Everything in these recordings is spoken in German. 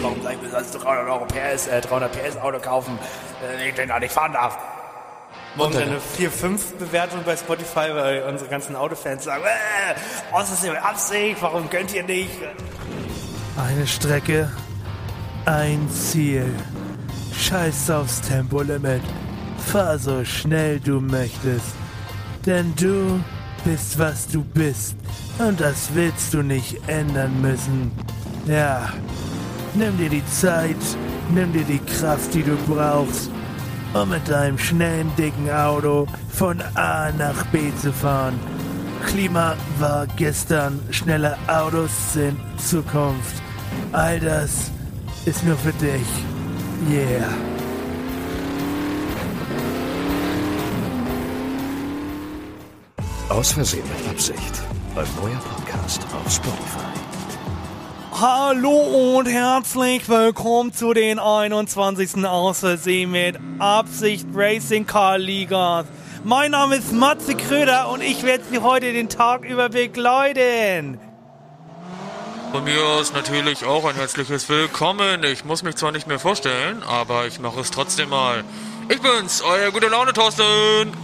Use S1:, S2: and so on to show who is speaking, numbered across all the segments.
S1: Warum soll ich mir sonst 300 Euro PS, äh, 300 PS Auto kaufen, äh, ich den gar nicht fahren darf?
S2: Morgen eine 4-5-Bewertung bei Spotify, weil unsere ganzen Autofans sagen, äh, aus ist mit Absicht, warum könnt ihr nicht? Eine Strecke, ein Ziel. Scheiß aufs Tempolimit. Fahr so schnell du möchtest. Denn du bist, was du bist. Und das willst du nicht ändern müssen. Ja, nimm dir die Zeit, nimm dir die Kraft, die du brauchst, um mit deinem schnellen, dicken Auto von A nach B zu fahren. Klima war gestern, schnelle Autos sind Zukunft. All das ist nur für dich. Yeah.
S3: Aus Versehen mit Absicht. Ein neuer Podcast auf Spotify.
S2: Hallo und herzlich willkommen zu den 21. Aus Versehen mit Absicht Racing Car Liga. Mein Name ist Matze Kröder und ich werde Sie heute den Tag über begleiten.
S4: Von mir aus natürlich auch ein herzliches Willkommen. Ich muss mich zwar nicht mehr vorstellen, aber ich mache es trotzdem mal. Ich bin's, euer gute Laune Thorsten.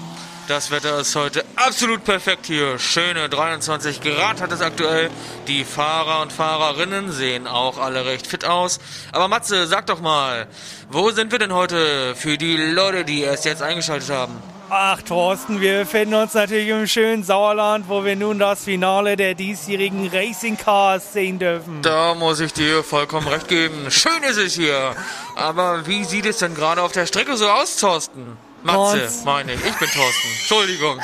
S4: Das Wetter ist heute absolut perfekt hier. Schöne 23 Grad hat es aktuell. Die Fahrer und Fahrerinnen sehen auch alle recht fit aus. Aber Matze, sag doch mal, wo sind wir denn heute für die Leute, die erst jetzt eingeschaltet haben?
S2: Ach, Thorsten, wir befinden uns natürlich im schönen Sauerland, wo wir nun das Finale der diesjährigen Racing Cars sehen dürfen.
S4: Da muss ich dir vollkommen recht geben. Schön ist es hier. Aber wie sieht es denn gerade auf der Strecke so aus, Thorsten? Matze,
S2: Ganz-
S4: meine ich. Ich bin Thorsten. Entschuldigung.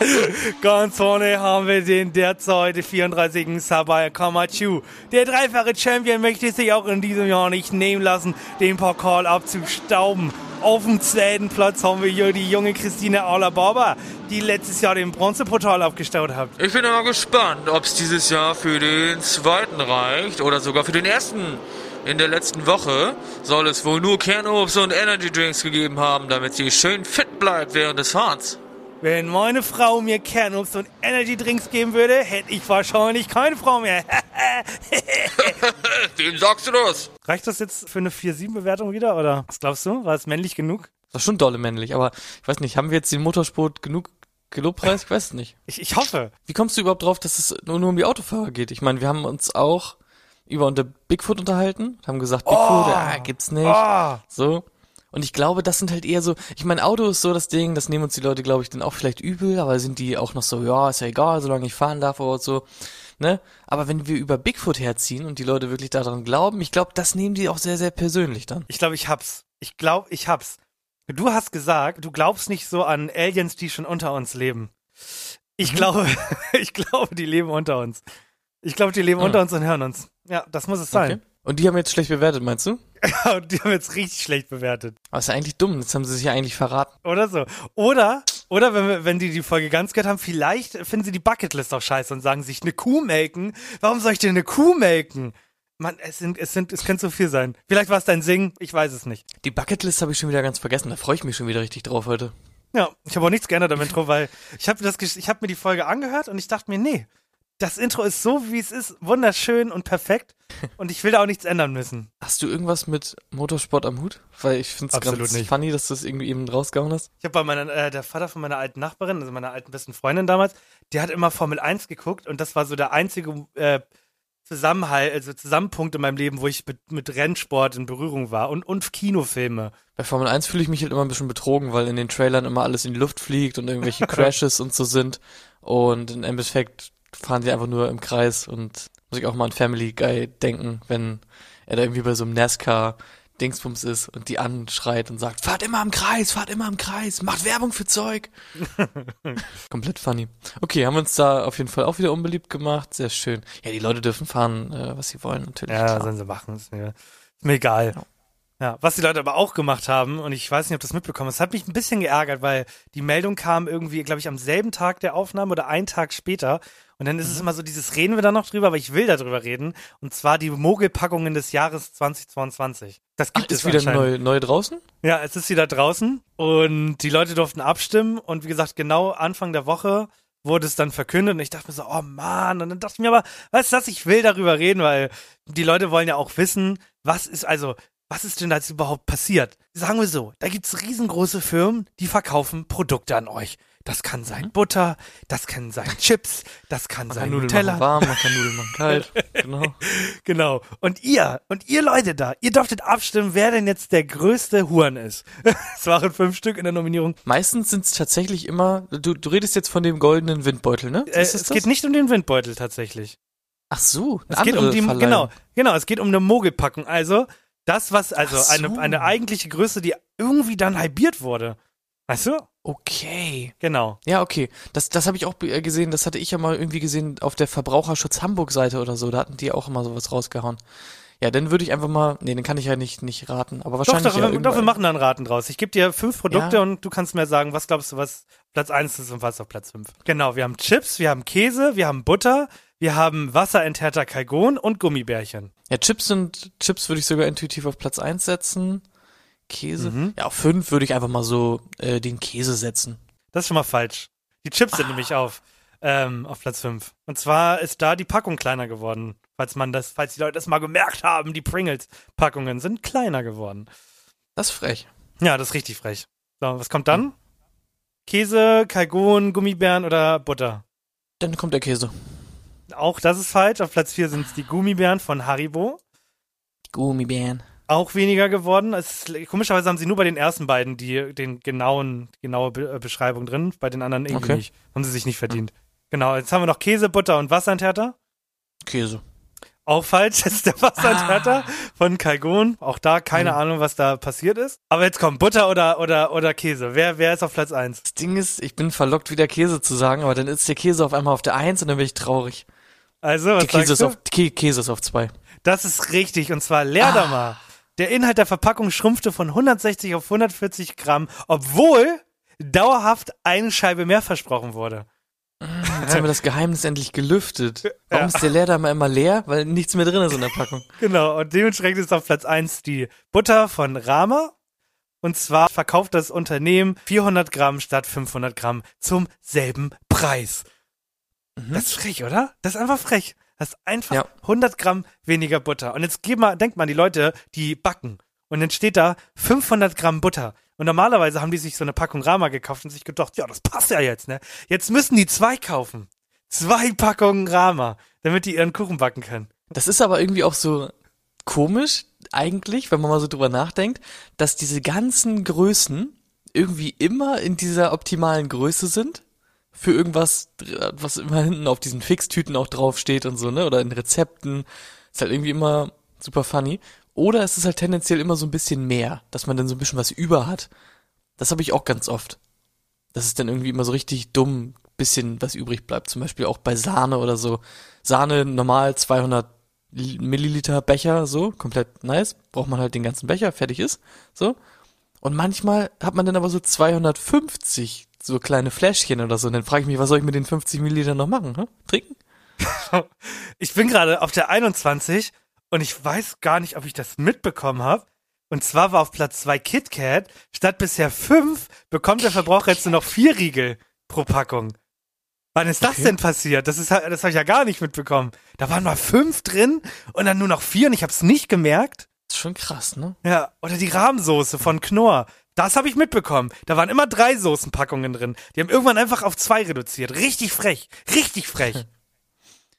S2: Ganz vorne haben wir den derzeit 34. Sabaya Kamachu. Der dreifache Champion möchte sich auch in diesem Jahr nicht nehmen lassen, den Pokal abzustauben. Auf dem zweiten Platz haben wir hier die junge Christine Alababa, die letztes Jahr den Bronzepokal abgestaut hat.
S4: Ich bin aber gespannt, ob es dieses Jahr für den zweiten reicht oder sogar für den ersten. In der letzten Woche soll es wohl nur Kernobst und Energy Drinks gegeben haben, damit sie schön fit bleibt während des Fahrens.
S2: Wenn meine Frau mir Kernobst und Energy Drinks geben würde, hätte ich wahrscheinlich keine Frau mehr.
S4: Wem sagst du das?
S2: Reicht das jetzt für eine 4-7-Bewertung wieder, oder? Was glaubst du? War es männlich genug?
S5: Das ist schon dolle männlich, aber ich weiß nicht, haben wir jetzt den Motorsport genug gelobpreist? Ich weiß es nicht.
S2: Ich, ich hoffe.
S5: Wie kommst du überhaupt drauf, dass es nur, nur um die Autofahrer geht? Ich meine, wir haben uns auch über unter Bigfoot unterhalten, haben gesagt, Bigfoot, ja, gibt's nicht.
S2: Ah,
S5: So. Und ich glaube, das sind halt eher so, ich meine, Auto ist so das Ding, das nehmen uns die Leute, glaube ich, dann auch vielleicht übel, aber sind die auch noch so, ja, ist ja egal, solange ich fahren darf oder so, ne? Aber wenn wir über Bigfoot herziehen und die Leute wirklich daran glauben, ich glaube, das nehmen die auch sehr, sehr persönlich dann.
S2: Ich glaube, ich hab's. Ich glaube, ich hab's. Du hast gesagt, du glaubst nicht so an Aliens, die schon unter uns leben. Ich glaube, ich glaube, die leben unter uns. Ich glaube, die leben
S5: Ah.
S2: unter uns und hören uns. Ja, das muss es sein.
S5: Okay. Und die haben jetzt schlecht bewertet, meinst du?
S2: Ja, und die haben jetzt richtig schlecht bewertet.
S5: Aber ist ja eigentlich dumm, jetzt haben sie sich ja eigentlich verraten.
S2: Oder so. Oder, oder wenn, wir, wenn die die Folge ganz gehört haben, vielleicht finden sie die Bucketlist auch scheiße und sagen sich, eine Kuh melken? Warum soll ich denn eine Kuh melken? Mann, es sind, es sind, es könnte so viel sein. Vielleicht war es dein Singen, ich weiß es nicht.
S5: Die Bucketlist habe ich schon wieder ganz vergessen, da freue ich mich schon wieder richtig drauf heute.
S2: Ja, ich habe auch nichts geändert am Intro, weil ich habe das, ich habe mir die Folge angehört und ich dachte mir, nee, das Intro ist so, wie es ist, wunderschön und perfekt und ich will da auch nichts ändern müssen.
S5: Hast du irgendwas mit Motorsport am Hut? Weil ich finde es ganz
S2: nicht.
S5: funny, dass du es irgendwie eben rausgehauen hast.
S2: Ich habe bei meiner, äh, der Vater von meiner alten Nachbarin, also meiner alten besten Freundin damals, der hat immer Formel 1 geguckt und das war so der einzige äh, Zusammenhalt, also Zusammenpunkt in meinem Leben, wo ich mit, mit Rennsport in Berührung war und, und Kinofilme.
S5: Bei Formel 1 fühle ich mich halt immer ein bisschen betrogen, weil in den Trailern immer alles in die Luft fliegt und irgendwelche Crashes und so sind. Und im Endeffekt fahren sie einfach nur im Kreis und muss ich auch mal an Family Guy denken, wenn er da irgendwie bei so einem NASCAR Dingsbums ist und die anschreit und sagt, fahrt immer im Kreis, fahrt immer im Kreis, macht Werbung für Zeug. Komplett funny. Okay, haben wir uns da auf jeden Fall auch wieder unbeliebt gemacht. Sehr schön. Ja, die Leute dürfen fahren, äh, was sie wollen, natürlich.
S2: Ja,
S5: klar.
S2: sollen sie machen. Ist mir, ist mir egal.
S5: Ja.
S2: Ja, was die Leute aber auch gemacht haben, und ich weiß nicht, ob das mitbekommen hast, hat mich ein bisschen geärgert, weil die Meldung kam irgendwie, glaube ich, am selben Tag der Aufnahme oder einen Tag später. Und dann ist es immer so, dieses reden wir da noch drüber, aber ich will darüber reden. Und zwar die Mogelpackungen des Jahres 2022. Das
S5: Ach,
S2: gibt es
S5: ist wieder neu, neu draußen?
S2: Ja, es ist wieder draußen und die Leute durften abstimmen und wie gesagt, genau Anfang der Woche wurde es dann verkündet und ich dachte mir so, oh Mann, und dann dachte ich mir aber, weißt du was, ich will darüber reden, weil die Leute wollen ja auch wissen, was ist also, was ist denn da jetzt überhaupt passiert? Sagen wir so, da gibt's riesengroße Firmen, die verkaufen Produkte an euch. Das kann sein Butter, das kann sein Chips, das kann
S5: Man
S2: sein
S5: kann Nudeln
S2: Nutella.
S5: machen warm, man kann Nudeln machen kalt. Genau.
S2: Genau. Und ihr, und ihr Leute da, ihr durftet abstimmen, wer denn jetzt der größte Huren ist. es waren fünf Stück in der Nominierung.
S5: Meistens sind es tatsächlich immer, du, du redest jetzt von dem goldenen Windbeutel, ne?
S2: Äh, es
S5: das
S2: geht nicht um den Windbeutel tatsächlich.
S5: Ach so, eine
S2: Es geht um die, genau, genau, es geht um eine Mogelpackung. Also, das, was, also
S5: so.
S2: eine, eine eigentliche Größe, die irgendwie dann halbiert wurde. Weißt du?
S5: Okay.
S2: Genau.
S5: Ja, okay. Das, das habe ich auch äh, gesehen, das hatte ich ja mal irgendwie gesehen auf der Verbraucherschutz Hamburg Seite oder so, da hatten die auch immer sowas rausgehauen. Ja, dann würde ich einfach mal, nee, den kann ich ja nicht, nicht raten, aber
S2: Doch,
S5: wahrscheinlich
S2: doch,
S5: ja
S2: wir, doch, wir machen da einen Raten draus. Ich gebe dir fünf Produkte
S5: Ja.
S2: und du kannst mir sagen, was glaubst du, was Platz eins ist und was auf Platz fünf. Genau, wir haben Chips, wir haben Käse, wir haben Butter, wir haben wasserenthärter Kalgon und Gummibärchen.
S5: Ja, Chips sind, Chips würde ich sogar intuitiv auf Platz eins setzen. Käse.
S2: Mhm.
S5: Ja, auf fünf würde ich einfach mal so äh, den Käse setzen.
S2: Das ist schon mal falsch. Die Chips sind nämlich auf, ähm, auf Platz 5. Und zwar ist da die Packung kleiner geworden. Falls man das, falls die Leute das mal gemerkt haben, die Pringles-Packungen sind kleiner geworden.
S5: Das ist frech.
S2: Ja, das ist richtig frech. So, was kommt dann? Käse, Kalgon, Gummibären oder Butter?
S5: Dann kommt der Käse.
S2: Auch das ist falsch. Auf Platz 4 sind es die Gummibären von Haribo.
S5: Gummibären.
S2: Auch weniger geworden. Es, komischerweise haben sie nur bei den ersten beiden die den genauen, genaue Be äh, Beschreibung drin. Bei den anderen irgendwie
S5: Okay.
S2: nicht. Haben sie sich nicht verdient. Genau, jetzt haben wir noch Käse, Butter und Wasserenthärter.
S5: Käse.
S2: Auch falsch, das ist der Wasserenthärter
S5: Ah.
S2: von Kalgon. Auch da keine
S5: Mhm.
S2: Ahnung, was da passiert ist. Aber jetzt kommt Butter oder, oder, oder Käse. Wer, wer ist auf Platz 1?
S5: Das Ding ist, ich bin verlockt, wieder Käse zu sagen, aber dann ist der Käse auf einmal auf der Eins und dann bin ich traurig.
S2: Also, was
S5: Der Käse ist auf, Kä Käse ist auf zwei.
S2: Das ist richtig, und zwar Leerdammer.
S5: Ah.
S2: Der Inhalt der Verpackung schrumpfte von 160 auf 140 Gramm, obwohl dauerhaft eine Scheibe mehr versprochen wurde.
S5: Jetzt haben wir das Geheimnis endlich gelüftet. Warum ist der Leerdammer immer leer? Weil nichts mehr drin ist in der Packung.
S2: Genau, und dementsprechend ist auf Platz 1 die Butter von Rama. Und zwar verkauft das Unternehmen 400 Gramm statt 500 Gramm zum selben Preis. Das ist frech, oder? Das ist einfach frech. Das ist einfach
S5: Ja.
S2: 100 Gramm weniger Butter. Und jetzt mal, denkt mal an die Leute, die backen. Und dann steht da 500 Gramm Butter. Und normalerweise haben die sich so eine Packung Rama gekauft und sich gedacht, ja, das passt ja jetzt, ne? Jetzt müssen die zwei kaufen. Zwei Packungen Rama, damit die ihren Kuchen backen können.
S5: Das ist aber irgendwie auch so komisch, eigentlich, wenn man mal so drüber nachdenkt, dass diese ganzen Größen irgendwie immer in dieser optimalen Größe sind. Für irgendwas, was immer hinten auf diesen Fixtüten auch draufsteht und so, ne? Oder in Rezepten. Ist halt irgendwie immer super funny. Oder es ist halt tendenziell immer so ein bisschen mehr, dass man dann so ein bisschen was über hat. Das habe ich auch ganz oft. Dass es dann irgendwie immer so richtig dumm bisschen was übrig bleibt. Zum Beispiel auch bei Sahne oder so. Sahne normal 200 Li- Milliliter Becher, so, komplett nice. Braucht man halt den ganzen Becher, fertig ist, so. Und manchmal hat man dann aber so 250 so kleine Fläschchen oder so. Und dann frage ich mich, was soll ich mit den 50 Millilitern noch machen? Hm? Trinken?
S2: Ich bin gerade auf der 21 und ich weiß gar nicht, ob ich das mitbekommen habe. Und zwar war auf Platz 2 KitKat. Statt bisher 5 bekommt der Verbraucher jetzt nur noch 4 Riegel pro Packung. Wann ist das
S5: Okay.
S2: denn passiert? Das ist das habe ich ja gar nicht mitbekommen. Da waren mal 5 drin und dann nur noch 4 und ich habe es nicht gemerkt.
S5: Das ist schon krass, ne?
S2: Ja, oder die Rahmsoße von Knorr. Das habe ich mitbekommen. Da waren immer drei Soßenpackungen drin. Die haben irgendwann einfach auf zwei reduziert. Richtig frech. Richtig frech.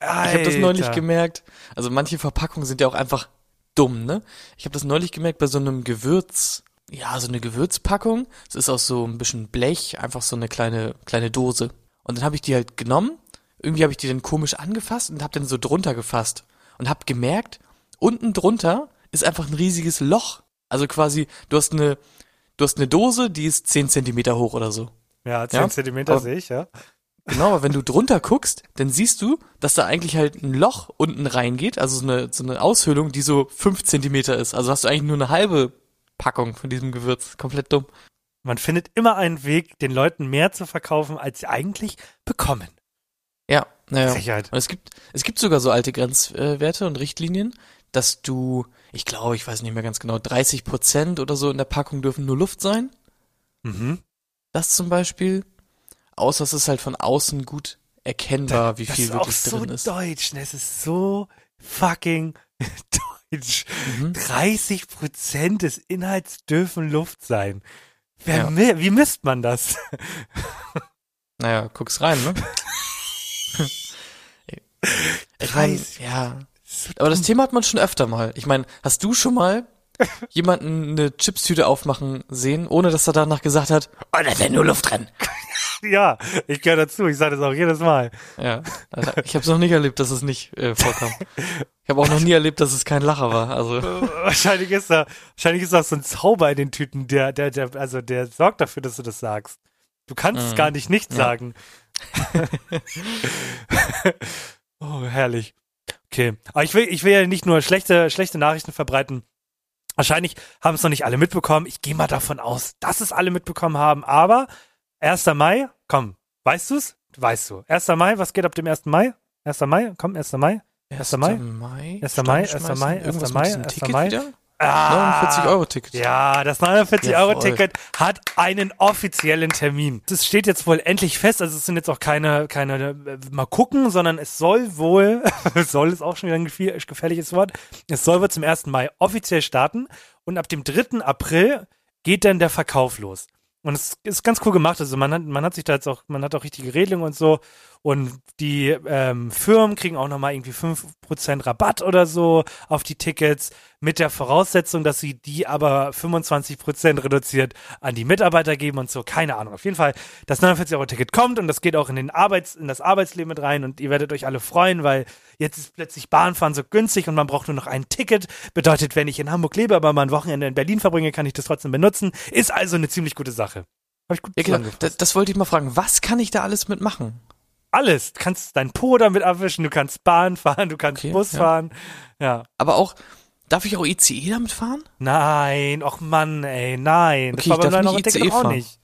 S5: Ich habe das neulich
S2: Alter.
S5: gemerkt. Also manche Verpackungen sind ja auch einfach dumm, ne? Ich habe das neulich gemerkt bei so einem Gewürz, ja, so eine Gewürzpackung. Es ist aus so ein bisschen Blech, einfach so eine kleine kleine Dose. Und dann habe ich die halt genommen. Irgendwie habe ich die dann komisch angefasst und habe dann so drunter gefasst und habe gemerkt, unten drunter ist einfach ein riesiges Loch. Also quasi, du hast eine, du hast eine Dose, die ist 10 Zentimeter hoch oder so.
S2: Ja, 10
S5: Ja,
S2: Zentimeter sehe ich, ja.
S5: Genau, aber wenn du drunter guckst, dann siehst du, dass da eigentlich halt ein Loch unten reingeht, also so eine, so eine Aushöhlung, die so 5 Zentimeter ist. Also hast du eigentlich nur eine halbe Packung von diesem Gewürz. Komplett dumm.
S2: Man findet immer einen Weg, den Leuten mehr zu verkaufen, als sie eigentlich bekommen.
S5: Ja, naja.
S2: Sicherheit.
S5: Und es gibt, es gibt sogar so alte Grenzwerte und Richtlinien, dass du, ich glaube, ich weiß nicht mehr ganz genau, 30 Prozent oder so in der Packung dürfen nur Luft sein.
S2: Mhm.
S5: Das zum Beispiel. Außer es ist halt von außen gut erkennbar, wie
S2: das
S5: viel
S2: ist auch
S5: wirklich
S2: so
S5: drin ist.
S2: deutsch, ne? Es ist so fucking deutsch.
S5: Mhm.
S2: 30 Prozent des Inhalts dürfen Luft sein. Wer,
S5: Ja.
S2: Wie misst man das?
S5: Naja, guck's rein, ne? ich mein,
S2: 30.
S5: ja.
S2: So
S5: Aber das. Thema hat man schon öfter mal. Ich meine, hast du schon mal jemanden eine Chipstüte aufmachen sehen, ohne dass er danach gesagt hat, oh, da ist ja nur Luft drin.
S2: ja, ich gehöre dazu. Ich sage das auch jedes Mal.
S5: Ja, also ich habe es noch nicht erlebt, dass es nicht äh, vorkam. Ich habe auch noch nie erlebt, dass es kein Lacher war. Also
S2: wahrscheinlich ist da, wahrscheinlich ist da so ein Zauber in den Tüten, der, der, der, also der sorgt dafür, dass du das sagst. Du kannst es
S5: Mhm.
S2: gar nicht nicht
S5: Ja.
S2: sagen. oh, herrlich. Okay. Aber ich will, ich will ja nicht nur schlechte, schlechte Nachrichten verbreiten. Wahrscheinlich haben es noch nicht alle mitbekommen. Ich gehe mal davon aus, dass es alle mitbekommen haben. Aber 1. Mai, komm, weißt du's? Weißt du. 1. Mai, was geht ab dem 1. Mai? 1. Mai, komm, 1. Mai. 1. Mai?
S5: Mai.
S2: 1. Mai, 1.
S5: Steinschmeißen,
S2: Mai,
S5: irgendwas
S2: 1.
S5: mit
S2: Mai,
S5: diesem
S2: 1.
S5: Ticket
S2: Mai.
S5: Wieder?
S2: Ah,
S5: 49 Euro Ticket.
S2: Ja, das 49-Euro-Ticket hat einen offiziellen Termin. Das steht jetzt wohl endlich fest. Also es sind jetzt auch keine, keine äh, mal gucken, sondern es soll wohl, soll ist auch schon wieder ein gefährliches Wort, es soll wohl zum 1. Mai offiziell starten und ab dem 3. April geht dann der Verkauf los. Und es ist ganz cool gemacht. Also man hat, man hat sich da jetzt auch, man hat auch richtige Regelungen und so. Und die ähm, Firmen kriegen auch nochmal irgendwie 5% Rabatt oder so auf die Tickets mit der Voraussetzung, dass sie die aber 25% reduziert an die Mitarbeiter geben und so. Keine Ahnung. Auf jeden Fall, das 49-Euro-Ticket kommt und das geht auch in, den Arbeits-, in das Arbeitsleben mit rein und ihr werdet euch alle freuen, weil jetzt ist plötzlich Bahnfahren so günstig und man braucht nur noch ein Ticket. Bedeutet, wenn ich in Hamburg lebe, aber mal ein Wochenende in Berlin verbringe, kann ich das trotzdem benutzen. Ist also eine ziemlich gute Sache. Hab ich gut
S5: Ja, genau. Das, das wollte ich mal fragen. Was kann ich da alles mitmachen?
S2: Alles. Du kannst dein Po damit abwischen, du kannst Bahn fahren, du kannst
S5: Okay,
S2: Bus
S5: ja.
S2: fahren. Ja.
S5: Aber auch, darf ich auch ICE damit fahren?
S2: Nein, och Mann, ey, nein.
S5: Okay, ich darf
S2: beim
S5: nicht
S2: 9-Euro-Ticket
S5: ICE
S2: auch nicht.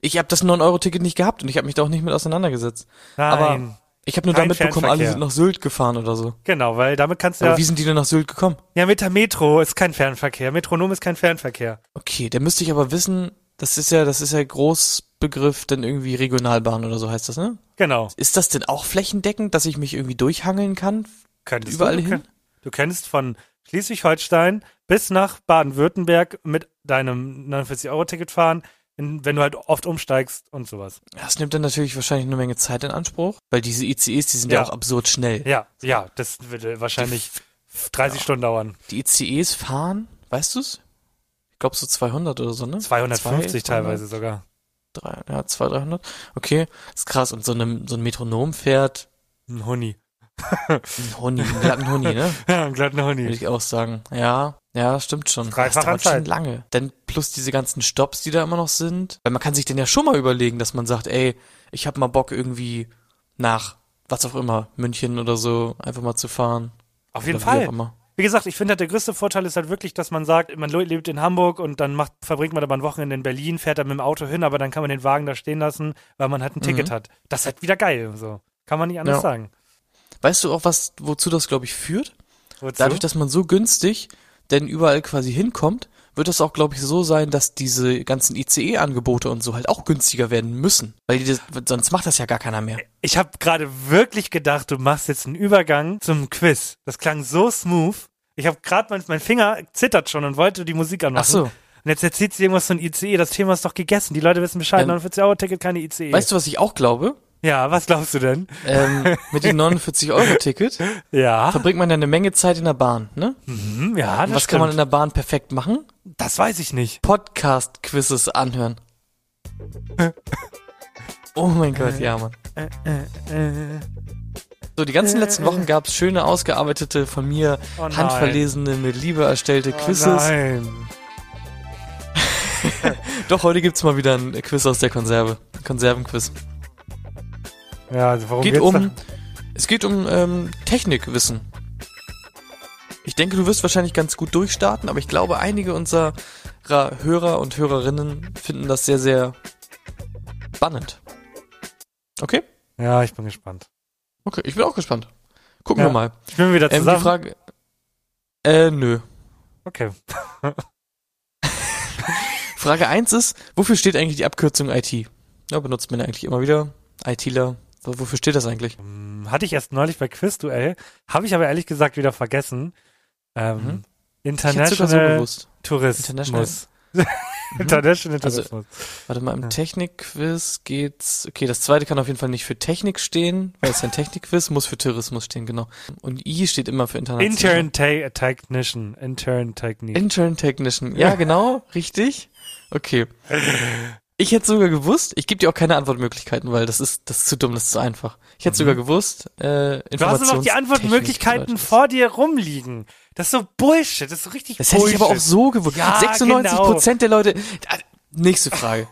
S5: Ich habe das 9-Euro-Ticket nicht gehabt und ich habe mich da auch nicht mit auseinandergesetzt.
S2: Nein.
S5: Aber ich habe nur
S2: Kein
S5: damit bekommen, alle sind nach Sylt gefahren oder so.
S2: genau, weil damit kannst du
S5: Aber
S2: ja,
S5: wie sind die denn nach Sylt gekommen?
S2: ja mit der Metro ist kein Fernverkehr. Metronom ist kein Fernverkehr.
S5: Okay, dann müsste ich aber wissen, das ist ja, das ist ja Großbegriff, dann irgendwie Regionalbahn oder so heißt das, ne?
S2: Genau.
S5: Ist das denn auch flächendeckend, dass ich mich irgendwie durchhangeln kann?
S2: Könntest
S5: Überall
S2: du,
S5: hin?
S2: Du kennst von Schleswig-Holstein bis nach Baden-Württemberg mit deinem 49-Euro-Ticket fahren, wenn du halt oft umsteigst und sowas.
S5: Das nimmt dann natürlich wahrscheinlich eine Menge Zeit in Anspruch, weil diese ICEs, die sind ja,
S2: Ja.
S5: auch absurd schnell.
S2: Ja, ja, das würde wahrscheinlich 30 Stunden dauern.
S5: Die ICEs fahren, weißt du's? Ich glaube so 200 oder so, ne?
S2: 250
S5: 200,
S2: teilweise sogar.
S5: Drei, ja, 200, 300. Okay, ist krass. Und so, eine, so ein Metronom fährt
S2: Ein Huni.
S5: ein Huni, einen glatten Huni, ne?
S2: Ja, einen glatten
S5: Würde
S2: Huni.
S5: ich auch sagen. Ja, ja, stimmt schon.
S2: Dreifach
S5: das dauert schon lange. Denn plus diese ganzen Stops, die da immer noch sind. Weil man kann sich denn ja schon mal überlegen, dass man sagt, ey, ich hab mal Bock irgendwie nach, was auch immer, München oder so, einfach mal zu fahren.
S2: Auf jeden Fall. Wie gesagt, ich finde halt der größte Vorteil ist halt wirklich, dass man sagt, man le- lebt in Hamburg und dann macht, verbringt man aber ein Wochenende in Berlin, fährt dann mit dem Auto hin, aber dann kann man den Wagen da stehen lassen, weil man halt ein Ticket hat. Das ist halt wieder geil. So. Kann man nicht anders
S5: Ja.
S2: sagen.
S5: Weißt du auch, was, wozu das, glaube ich, führt?
S2: Wozu?
S5: Dadurch, dass man so günstig denn überall quasi hinkommt, wird es auch, glaube ich, so sein, dass diese ganzen ICE-Angebote und so halt auch günstiger werden müssen. Weil die das, sonst macht das ja gar keiner mehr.
S2: ich habe gerade wirklich gedacht, du machst jetzt einen Übergang zum Quiz. Das klang so smooth. Ich habe gerade, mein, mein Finger zittert schon und wollte die Musik anmachen.
S5: Ach so.
S2: Und jetzt erzählt sie irgendwas von ICE. Das Thema ist doch gegessen. Die Leute wissen Bescheid.
S5: Ja.
S2: 49-Euro-Ticket, keine ICE.
S5: Weißt du, was ich auch glaube?
S2: ja, was glaubst du denn?
S5: Ähm, mit dem 49-Euro-Ticket
S2: Ja.
S5: verbringt man ja eine Menge Zeit in der Bahn, ne?
S2: Hm, ja, das
S5: Was kann man in
S2: stimmt.
S5: der Bahn perfekt machen?
S2: Das weiß ich nicht.
S5: Podcast-Quizzes anhören. Oh mein Gott, ja, Mann.
S2: Äh,
S5: So, die ganzen letzten Wochen gab's schöne, ausgearbeitete, von mir
S2: Oh
S5: handverlesene, mit Liebe erstellte
S2: Oh
S5: Quizzes.
S2: nein.
S5: Doch, heute gibt's mal wieder ein Quiz aus der Konserve. Konservenquiz.
S2: Ja, also warum
S5: Geht
S2: geht's
S5: um, es geht um ähm, Technikwissen. Ich denke, du wirst wahrscheinlich ganz gut durchstarten, aber ich glaube, einige unserer Hörer und Hörerinnen finden das sehr, sehr spannend. Okay?
S2: Ja, ich bin gespannt.
S5: Okay, ich bin auch gespannt. Gucken
S2: Ja.
S5: wir mal.
S2: Ich bin wieder
S5: Ähm, die
S2: zusammen.
S5: Frage. Äh, nö.
S2: okay.
S5: Frage 1 ist, wofür steht eigentlich die Abkürzung IT? Ja, benutzt man eigentlich immer wieder. ITler. Wofür steht das eigentlich?
S2: Hm, Hatte ich erst neulich bei Quizduell, habe ich aber ehrlich gesagt wieder vergessen. Ähm,
S5: Mhm. So
S2: International
S5: gewusst.
S2: Tourismus.
S5: Mhm.
S2: International
S5: Also-
S2: Tourismus.
S5: Warte mal, im
S2: Ja.
S5: Technikquiz geht's. Okay, das zweite kann auf jeden Fall nicht für Technik stehen, weil es ein Technikquiz muss für Tourismus stehen, genau. Und I steht immer für international.
S2: Intern Ta- Technician. Intern Technique.
S5: Intern Technician. Ja, genau, richtig. Okay. Ich hätte sogar gewusst, ich gebe dir auch keine Antwortmöglichkeiten, weil das ist, das ist zu dumm, das ist zu einfach. Ich hätte sogar gewusst, äh,
S2: Mhm. du hast auch die Antwortmöglichkeiten vor dir rumliegen. Das ist so Bullshit. Das ist so richtig
S5: Das hätte ich
S2: Bullshit.
S5: aber auch so gewusst.
S2: Ja,
S5: 96
S2: genau.
S5: Prozent der Leute. Ah, Nächste Frage.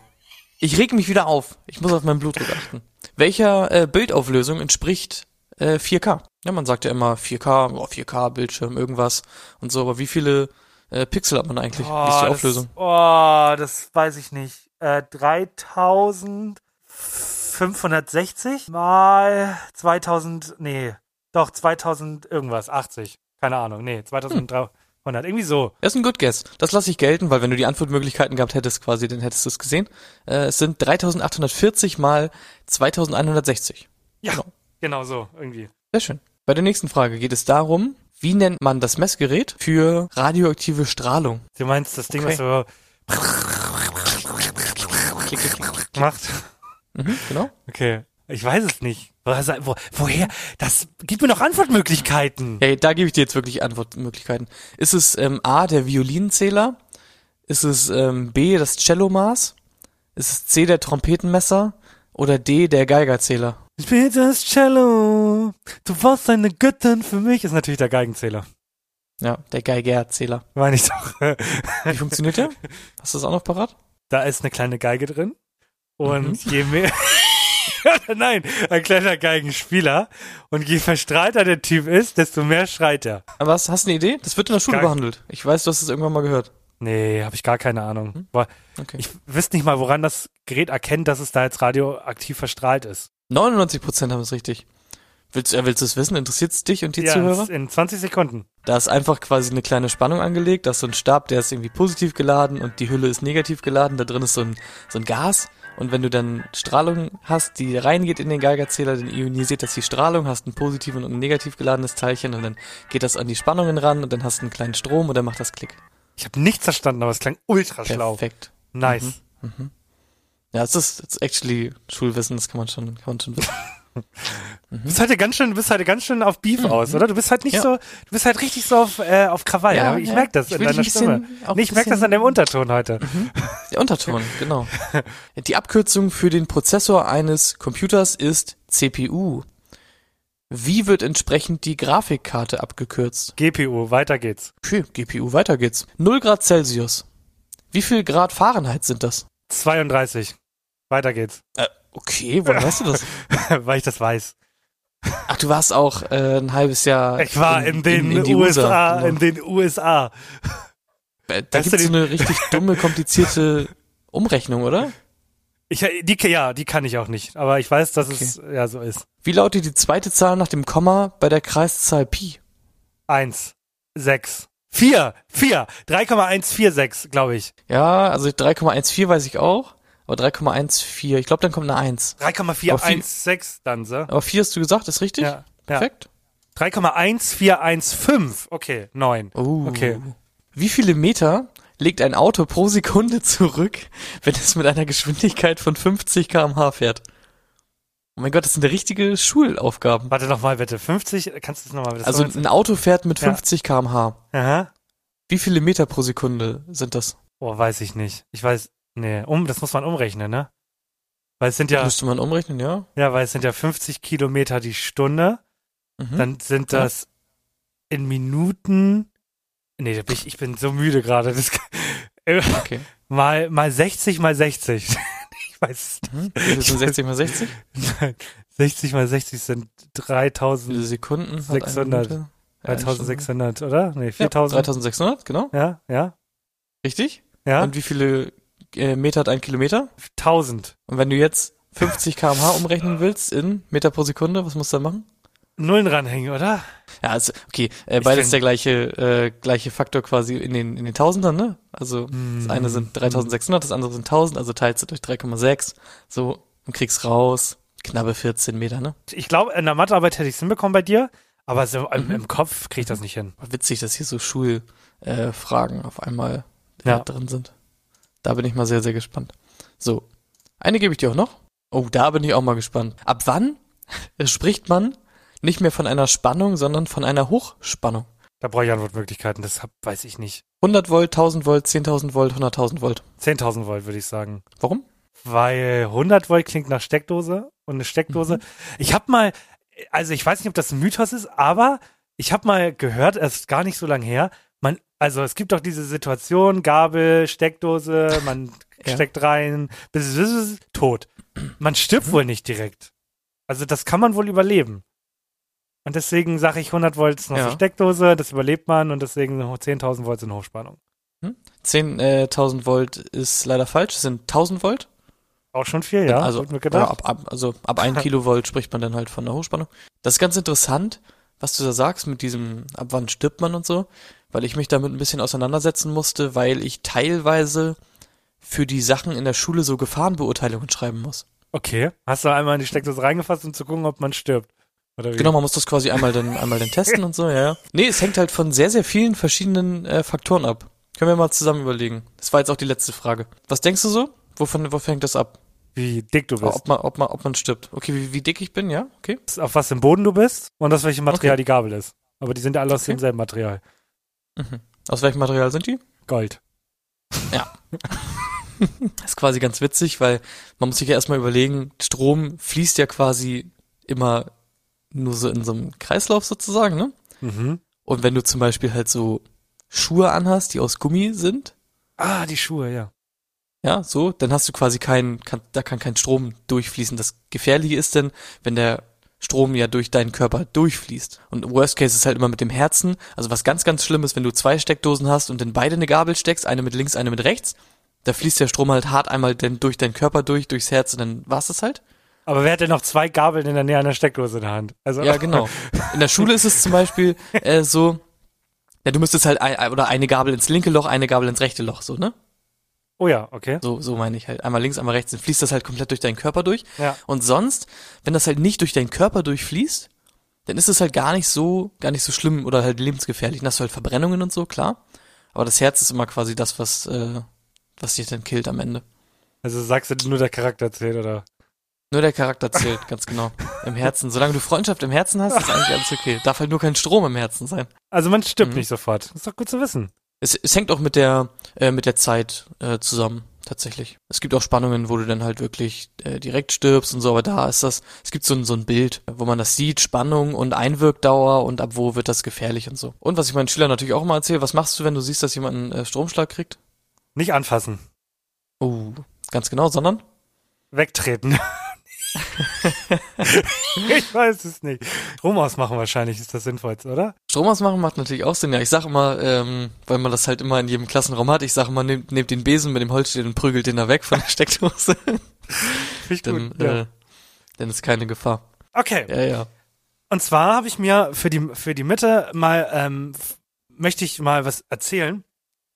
S5: Ich reg mich wieder auf. Ich muss auf meinen Blutdruck achten. Welcher äh, Bildauflösung entspricht äh, 4K? Ja, man sagt ja immer 4K, oh, 4K Bildschirm, irgendwas und so. Aber wie viele äh, Pixel hat man eigentlich? wie ist die Auflösung?
S2: Das, oh, das weiß ich nicht. Äh, 3560 mal 2000, nee, doch 2000 irgendwas, 80. Keine Ahnung, nee, 2300. Irgendwie so.
S5: Das ist ein Good Guess. Das lasse ich gelten, weil wenn du die Antwortmöglichkeiten gehabt hättest, quasi, dann hättest du es gesehen. Äh, es sind 3840 mal 2160.
S2: Ja,
S5: Genau.
S2: genau so, irgendwie.
S5: Sehr schön. Bei der nächsten Frage geht es darum, wie nennt man das Messgerät für radioaktive Strahlung?
S2: Du meinst das Ding,
S5: Okay.
S2: was so
S5: Klick, klick, klick.
S2: macht?
S5: Mhm, genau.
S2: Okay. Ich weiß es nicht. Was, wo, woher? Das gib mir noch Antwortmöglichkeiten.
S5: Ja, da gebe ich dir jetzt wirklich Antwortmöglichkeiten. Ist es ähm, A, der Violinenzähler? Ist es ähm, B, das Cellomaß? Ist es C, der Trompetenmesser? Oder D, der Geigerzähler?
S2: Ich spiel das Cello. Du warst eine Göttin für mich. Ist natürlich der Geigenzähler.
S5: Ja, der Geigerzähler.
S2: Meine ich doch.
S5: Wie funktioniert der? Hast du das auch noch parat?
S2: da ist eine kleine Geige drin. Und
S5: Mhm.
S2: je mehr. Nein, ein kleiner Geigenspieler. Und je verstrahlter der Typ ist, desto mehr schreit er.
S5: Aber was, hast du eine Idee? Das wird in der Schule
S2: Gar-
S5: behandelt. Ich weiß, du hast es irgendwann mal gehört.
S2: Nee, habe ich gar keine Ahnung.
S5: Hm?
S2: Boah,
S5: Okay.
S2: Ich wüsste nicht mal, woran das Gerät erkennt, dass es da jetzt radioaktiv verstrahlt ist.
S5: 99% haben es richtig. Willst, äh, willst du es wissen? Interessiert es dich und die Zuhörer?
S2: in 20 Sekunden.
S5: Da ist einfach quasi eine kleine Spannung angelegt, da ist so ein Stab, der ist irgendwie positiv geladen und die Hülle ist negativ geladen, da drin ist so ein, so ein Gas und wenn du dann Strahlung hast, die reingeht in den Geigerzähler, dann ionisiert das die Strahlung, hast ein positiv und ein negativ geladenes Teilchen und dann geht das an die Spannungen ran und dann hast du einen kleinen Strom und dann macht das Klick.
S2: Ich habe nichts verstanden, aber es klang ultra schlau.
S5: Perfekt.
S2: Nice.
S5: Ja, es ist it's actually Schulwissen, das kann man schon, kann man schon wissen.
S2: Du bist heute ganz schön, bist heute ganz schön auf Beef aus, oder? Du bist halt nicht
S5: Mhm. Ja.
S2: so, du bist halt richtig so auf, äh, auf Krawall.
S5: Ja,
S2: ich
S5: ja.
S2: merk das
S5: Ich
S2: in deiner Stimme. Nee, ich merk das an dem Unterton heute.
S5: Der Unterton, genau. Die Abkürzung für den Prozessor eines Computers ist CPU. Wie wird entsprechend die Grafikkarte abgekürzt?
S2: GPU, weiter geht's.
S5: Okay, GPU, weiter geht's. 0 Grad Celsius. Wie viel Grad Fahrenheit sind das?
S2: 32. Weiter geht's.
S5: Äh, okay, woher weißt du das?
S2: Weil ich das weiß.
S5: Ach, du warst auch äh, ein halbes Jahr
S2: Ich war in, den
S5: in die
S2: USA,
S5: genau.
S2: in den USA.
S5: Äh, Da
S2: du
S5: gibt's so eine richtig dumme, komplizierte Umrechnung, oder?
S2: Ich, die, ja, die kann ich auch nicht. Aber ich weiß, dass es ja so ist.
S5: Wie lautet die zweite Zahl nach dem Komma bei der Kreiszahl Pi?
S2: Eins, sechs, vier, vier, 3,146, glaube ich.
S5: Ja, also 3,14 weiß ich auch, aber 3,14, ich glaube, dann kommt eine 1.
S2: 3,416 dann, so.
S5: Aber 4 hast du gesagt, ist richtig?
S2: Ja, ja.
S5: Perfekt.
S2: 3,1415. Okay, neun.
S5: Oh.
S2: Okay.
S5: Wie viele Meter legt ein Auto pro Sekunde zurück, wenn es mit einer Geschwindigkeit von 50 km/h fährt? Oh mein Gott, das sind ja richtige Schulaufgaben.
S2: Warte nochmal bitte. 50, kannst du das nochmal bitte
S5: Also ein Auto fährt mit
S2: Ja.
S5: 50 km/h.
S2: Aha.
S5: Wie viele Meter pro Sekunde sind das?
S2: Oh, weiß ich nicht. Ich weiß, nee, um, das muss man umrechnen, ne? Weil es sind ja,
S5: Müsste man umrechnen, ja?
S2: ja, weil es sind ja 50 Kilometer die Stunde.
S5: Mhm.
S2: Dann sind
S5: Ja.
S2: das in Minuten. Nee, da bin ich, ich bin so müde gerade.
S5: Okay.
S2: Mal, mal 60 mal 60. ich weiß es
S5: Hm? Wie viel sind 60 mal 60?
S2: nicht. 60 mal 60 sind
S5: Wie viele
S2: 3000,
S5: Sekunden? hat eine
S2: 600.
S5: Minute? Ja, eine
S2: 3600, oder? Nee,
S5: Ja,
S2: 4000.
S5: 3600, genau.
S2: Ja, ja,
S5: Richtig?
S2: ja.
S5: Und wie viele äh, Meter hat ein Kilometer?
S2: 1000.
S5: Und wenn du jetzt 50 km/h umrechnen willst in Meter pro Sekunde, was musst du da machen?
S2: Nullen ranhängen, oder?
S5: Ja, also, okay, äh, beides der gleiche, äh, gleiche Faktor quasi in den, in den Tausendern, ne? Also, das eine sind 3600, das andere sind 1000, also teilst du durch 3,6, so, und kriegst raus, knappe 14 Meter, ne?
S2: Ich glaube, in der Mathearbeit hätte ich es hinbekommen bei dir, aber so im,
S5: Mhm.
S2: im Kopf kriege ich das nicht hin.
S5: Witzig, dass hier so Schulfragen äh, auf einmal äh,
S2: Ja.
S5: drin sind. Da bin ich mal sehr, sehr gespannt. So, eine gebe ich dir auch noch. Oh, da bin ich auch mal gespannt. Ab wann spricht man nicht mehr von einer Spannung, sondern von einer Hochspannung?
S2: Da brauche ich Antwortmöglichkeiten, das hab, weiß ich nicht.
S5: 100 Volt, 1000 Volt, 10.000 Volt, 100.000 Volt.
S2: 10.000 Volt würde ich sagen.
S5: Warum?
S2: Weil 100 Volt klingt nach Steckdose und eine Steckdose.
S5: Mhm.
S2: Ich habe mal, also ich weiß nicht, ob das ein Mythos ist, aber ich habe mal gehört, erst gar nicht so lange her, also es gibt doch diese Situation, Gabel, Steckdose, man
S5: Ja.
S2: steckt rein, bis es tot. Man stirbt
S5: Mhm.
S2: wohl nicht direkt. Also das kann man wohl überleben. Und deswegen sage ich 100 Volt ist noch
S5: Ja.
S2: so Steckdose, das überlebt man und deswegen 10.000 Volt sind Hochspannung.
S5: 10.000 Volt ist leider falsch, es sind 1000 Volt.
S2: Auch schon viel, ja?
S5: also,
S2: gedacht.
S5: ab, ab, also ab 1 Kilovolt spricht man dann halt von der Hochspannung. Das ist ganz interessant, was du da sagst mit diesem, ab wann stirbt man und so, weil ich mich damit ein bisschen auseinandersetzen musste, weil ich teilweise für die Sachen in der Schule so Gefahrenbeurteilungen schreiben muss.
S2: Okay. Hast du einmal in die Steckdose reingefasst, um zu gucken, ob man stirbt?
S5: Genau, man muss das quasi einmal dann, einmal dann testen und so, ja, ja. Nee, es hängt halt von sehr, sehr vielen verschiedenen äh, Faktoren ab. Können wir mal zusammen überlegen. Das war jetzt auch die letzte Frage. Was denkst du so? Wovon, wovon hängt das ab?
S2: Wie dick du bist.
S5: Ob man, ob man, ob man stirbt. Okay, wie, wie dick ich bin, ja? Okay.
S2: Auf was im Boden du bist und aus welchem Material
S5: Okay.
S2: die Gabel ist. Aber die sind ja alle aus
S5: Okay.
S2: demselben Material.
S5: Mhm. Aus welchem Material sind die?
S2: Gold.
S5: Das ist quasi ganz witzig, weil man muss sich ja erstmal überlegen, Strom fließt ja quasi immer nur so in so einem Kreislauf sozusagen, ne?
S2: Mhm.
S5: Und wenn du zum Beispiel halt so Schuhe anhast, die aus Gummi sind,
S2: Ah, die Schuhe, ja.
S5: Ja, so, dann hast du quasi kein, kann, da kann kein Strom durchfließen. Das Gefährliche ist denn, wenn der Strom ja durch deinen Körper durchfließt. Und Worst Case ist halt immer mit dem Herzen. Also was ganz, ganz schlimm ist, wenn du zwei Steckdosen hast und in beide eine Gabel steckst, eine mit links, eine mit rechts, da fließt der Strom halt hart einmal denn durch deinen Körper durch, durchs Herz und dann war's das halt.
S2: Aber wer hat denn noch zwei Gabeln in der Nähe einer Steckdose in der Hand? Also,
S5: Ja, genau. In der Schule ist es zum Beispiel äh, so, ja, du müsstest halt ein, oder eine Gabel ins linke Loch, eine Gabel ins rechte Loch, so, ne?
S2: Oh ja, okay.
S5: So, so meine ich halt. Einmal links, einmal rechts, dann fließt das halt komplett durch deinen Körper durch.
S2: Ja.
S5: Und sonst, wenn das halt nicht durch deinen Körper durchfließt, dann ist es halt gar nicht so, gar nicht so schlimm oder halt lebensgefährlich. Dann hast du halt Verbrennungen und so, klar. Aber das Herz ist immer quasi das, was, äh, was dich dann killt am Ende.
S2: Also sagst du nur der Charakter zählt, oder?
S5: Nur der Charakter zählt, ganz genau. Im Herzen. Solange du Freundschaft im Herzen hast, ist eigentlich alles okay. Darf halt nur kein Strom im Herzen sein.
S2: Also man stirbt
S5: Mhm.
S2: nicht sofort. Ist doch gut zu wissen.
S5: Es, es hängt auch mit der, äh, mit der Zeit äh, zusammen, tatsächlich. Es gibt auch Spannungen, wo du dann halt wirklich äh, direkt stirbst und so, aber da ist das, es gibt so ein, so ein Bild, wo man das sieht, Spannung und Einwirkdauer und ab wo wird das gefährlich und so. Und was ich meinen Schülern natürlich auch immer erzähle, was machst du, wenn du siehst, dass jemand einen äh, Stromschlag kriegt?
S2: Nicht anfassen.
S5: Oh, ganz genau, sondern?
S2: Wegtreten. ich weiß es nicht. Strom ausmachen wahrscheinlich ist das sinnvollste, oder?
S5: Strom ausmachen macht natürlich auch Sinn. Ja, ich sag immer, ähm, weil man das halt immer in jedem Klassenraum hat, ich sag immer, nehmt, nehmt den Besen mit dem Holzstiel und prügelt den da weg von der Steckdose.
S2: Finde
S5: dann,
S2: gut. Ja.
S5: äh, dann ist keine Gefahr.
S2: Okay.
S5: Ja, ja.
S2: Und zwar habe ich mir für die, für die Mitte mal, ähm, möchte ich mal was erzählen.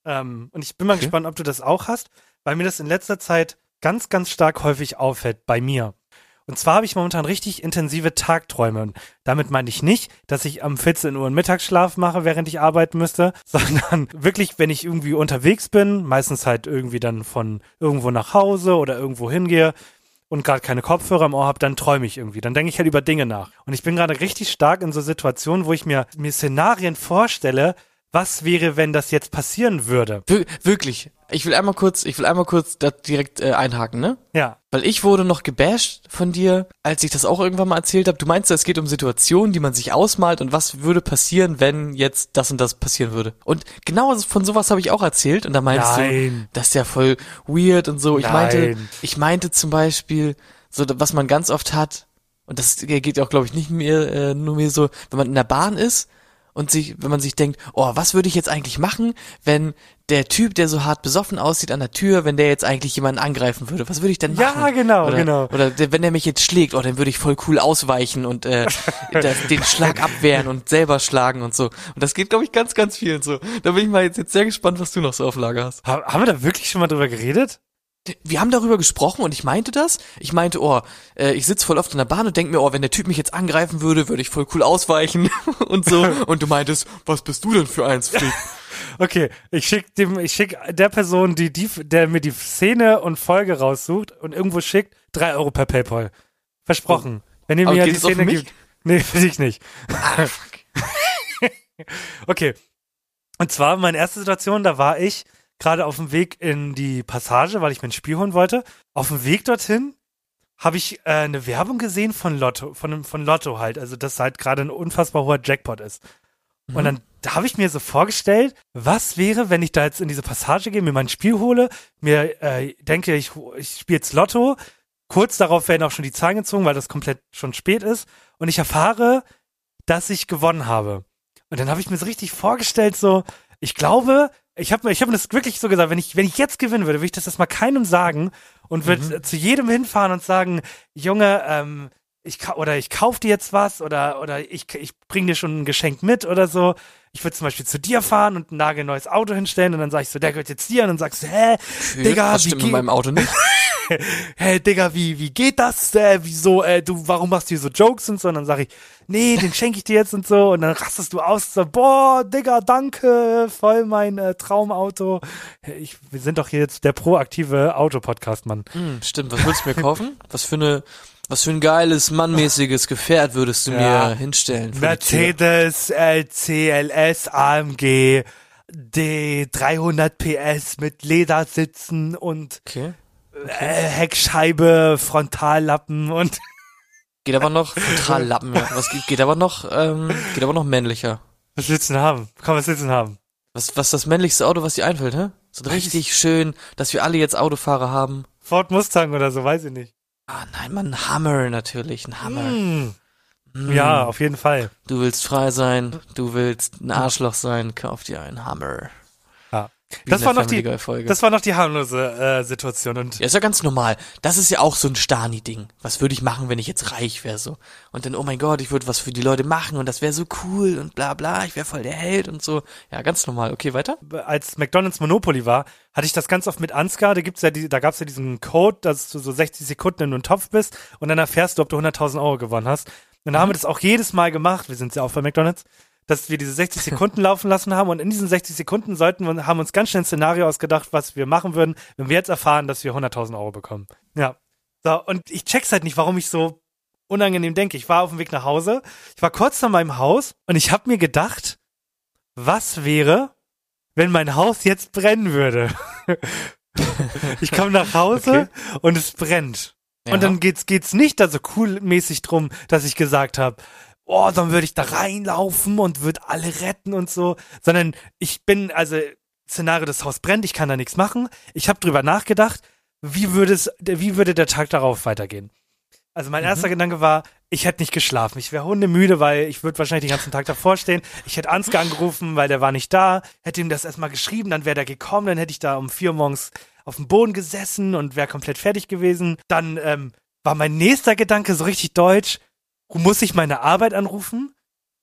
S2: Ähm, und ich bin mal
S5: Okay.
S2: gespannt, ob du das auch hast, weil mir das in letzter Zeit ganz, ganz stark häufig auffällt bei mir. Und zwar habe ich momentan richtig intensive Tagträume. Und damit meine ich nicht, dass ich am 14 Uhr einen Mittagsschlaf mache, während ich arbeiten müsste, sondern wirklich, wenn ich irgendwie unterwegs bin, meistens halt irgendwie dann von irgendwo nach Hause oder irgendwo hingehe, und gerade keine Kopfhörer im Ohr habe, dann träume ich irgendwie. Dann denke ich halt über Dinge nach. Und ich bin gerade richtig stark in so Situationen, wo ich mir, mir Szenarien vorstelle, was wäre, wenn das jetzt passieren würde?
S5: Wir wirklich. Ich will einmal kurz, ich will einmal kurz da direkt äh, einhaken, ne?
S2: Ja.
S5: Weil ich wurde noch gebasht von dir, als ich das auch irgendwann mal erzählt habe. Du meinst, es geht um Situationen, die man sich ausmalt und was würde passieren, wenn jetzt das und das passieren würde. Und genau von sowas habe ich auch erzählt und da meinst
S2: Nein.
S5: du, das ist ja voll weird und so. Ich
S2: Nein.
S5: meinte, ich meinte zum Beispiel, so was man ganz oft hat, und das geht auch, glaube ich, nicht mehr äh, nur mir so, wenn man in der Bahn ist und sich, wenn man sich denkt, oh, was würde ich jetzt eigentlich machen, wenn der Typ, der so hart besoffen aussieht an der Tür, wenn der jetzt eigentlich jemanden angreifen würde, was würde ich denn machen?
S2: Ja, genau,
S5: oder,
S2: genau.
S5: Oder der, wenn der mich jetzt schlägt, oh, dann würde ich voll cool ausweichen und äh, das, den Schlag abwehren und selber schlagen und so. Und das geht, glaube ich, ganz, ganz vielen so. Da bin ich mal jetzt, jetzt sehr gespannt, was du noch so auf Lager hast.
S2: Ha- Haben wir da wirklich schon mal drüber geredet?
S5: Wir haben darüber gesprochen und ich meinte das. Ich meinte, oh, äh, ich sitze voll oft in der Bahn und denk mir, oh, wenn der Typ mich jetzt angreifen würde, würde ich voll cool ausweichen und so. Und du meintest, was bist du denn für eins, Freak?
S2: Okay, ich schick dem, ich schick der Person, die, die, der mir die Szene und Folge raussucht und irgendwo schickt, drei Euro per PayPal. Versprochen. Wenn ihr mir
S5: gilt
S2: die Szene gibt. Nee, für dich nicht.
S5: Ah.
S2: Okay. Und zwar meine erste Situation, da war ich gerade auf dem Weg in die Passage, weil ich mir ein Spiel holen wollte. Auf dem Weg dorthin habe ich äh, eine Werbung gesehen von Lotto, von, von Lotto halt, also dass halt gerade ein unfassbar hoher Jackpot ist. Und dann da habe ich mir so vorgestellt, was wäre, wenn ich da jetzt in diese Passage gehe, mir mein Spiel hole, mir äh, denke, ich, ich spiele jetzt Lotto, kurz darauf werden auch schon die Zahlen gezogen, weil das komplett schon spät ist, und ich erfahre, dass ich gewonnen habe. Und dann habe ich mir so richtig vorgestellt, so, ich glaube, ich habe ich hab mir das wirklich so gesagt, wenn ich, wenn ich jetzt gewinnen würde, würde ich das erstmal keinem sagen und würde zu jedem hinfahren und sagen, Junge, ähm, ich oder ich kauf dir jetzt was oder oder ich, ich bring dir schon ein Geschenk mit oder so. Ich würde zum Beispiel zu dir fahren und ein nagelneues Auto hinstellen und dann sag ich so, der gehört jetzt dir und dann sagst du, hä, Digga,
S5: was
S2: wie
S5: stimmt mit meinem Auto nicht?
S2: hey Digga, wie, wie geht das? Äh, wieso, äh, du, warum machst du hier so Jokes und so? Und dann sag ich, nee, den schenke ich dir jetzt und so. Und dann rastest du aus, so, boah, Digga, danke, voll mein äh, Traumauto. Ich, wir sind doch hier jetzt der proaktive Auto-Podcast, Mann.
S5: Hm, stimmt, was würdest du mir kaufen? Was für eine, was für ein geiles, mannmäßiges Gefährt würdest du
S2: Ja.
S5: mir hinstellen?
S2: Mercedes äh, CLS AMG D 300 PS mit Ledersitzen und
S5: Okay.
S2: Äh, Heckscheibe, Frontallappen und
S5: Geht aber noch Frontallappen, ja. Was geht, geht aber noch, ähm, geht aber noch männlicher.
S2: was willst du denn haben? Komm, was willst du denn haben?
S5: Was, was ist das männlichste Auto, was dir einfällt, hä? So richtig schön, dass wir alle jetzt Autofahrer haben.
S2: Ford Mustang oder so, weiß ich nicht.
S5: Ah, nein, Mann, ein Hammer natürlich, ein Hammer.
S2: Hm.
S5: Hm.
S2: Ja, auf jeden Fall.
S5: Du willst frei sein, du willst ein Arschloch sein, kauf dir einen Hammer.
S2: Das war noch die,
S5: Folge.
S2: das war noch die harmlose äh, Situation und
S5: Ja, ist ja ganz normal. Das ist ja auch so ein Stani-Ding. Was würde ich machen, wenn ich jetzt reich wäre so? Und dann, oh mein Gott, ich würde was für die Leute machen und das wäre so cool und bla bla, ich wäre voll der Held und so. Ja, ganz normal. Okay, weiter?
S2: als McDonald's Monopoly war, hatte ich das ganz oft mit Ansgar, da gibt's ja die, da gab's ja diesen Code, dass du so 60 Sekunden in einem Topf bist und dann erfährst du, ob du 100.000 Euro gewonnen hast. Und da haben wir das auch jedes Mal gemacht, wir sind ja auch bei McDonald's, dass wir diese 60 Sekunden laufen lassen haben und in diesen 60 Sekunden sollten wir, haben uns ganz schnell ein Szenario ausgedacht, was wir machen würden, wenn wir jetzt erfahren, dass wir 100.000 Euro bekommen. Ja. So, und ich check's halt nicht, warum ich so unangenehm denke. Ich war auf dem Weg nach Hause, ich war kurz vor meinem Haus und ich habe mir gedacht, was wäre, wenn mein Haus jetzt brennen würde. ich komme nach Hause und es brennt.
S5: Ja.
S2: Und dann geht's geht's nicht da so coolmäßig drum, dass ich gesagt habe, oh, dann würde ich da reinlaufen und würde alle retten und so, sondern ich bin also Szenario, das Haus brennt, ich kann da nichts machen. Ich habe drüber nachgedacht, wie würde es wie würde der Tag darauf weitergehen? Also mein erster Gedanke war, ich hätte nicht geschlafen. Ich wäre hundemüde, weil ich würde wahrscheinlich den ganzen Tag davor stehen. Ich hätte Ansgar angerufen, weil der war nicht da. Hätte ihm das erstmal geschrieben, dann wäre der gekommen, dann hätte ich da um vier Uhr morgens auf dem Boden gesessen und wäre komplett fertig gewesen. Dann ähm, war mein nächster Gedanke so richtig deutsch. Muss ich meine Arbeit anrufen?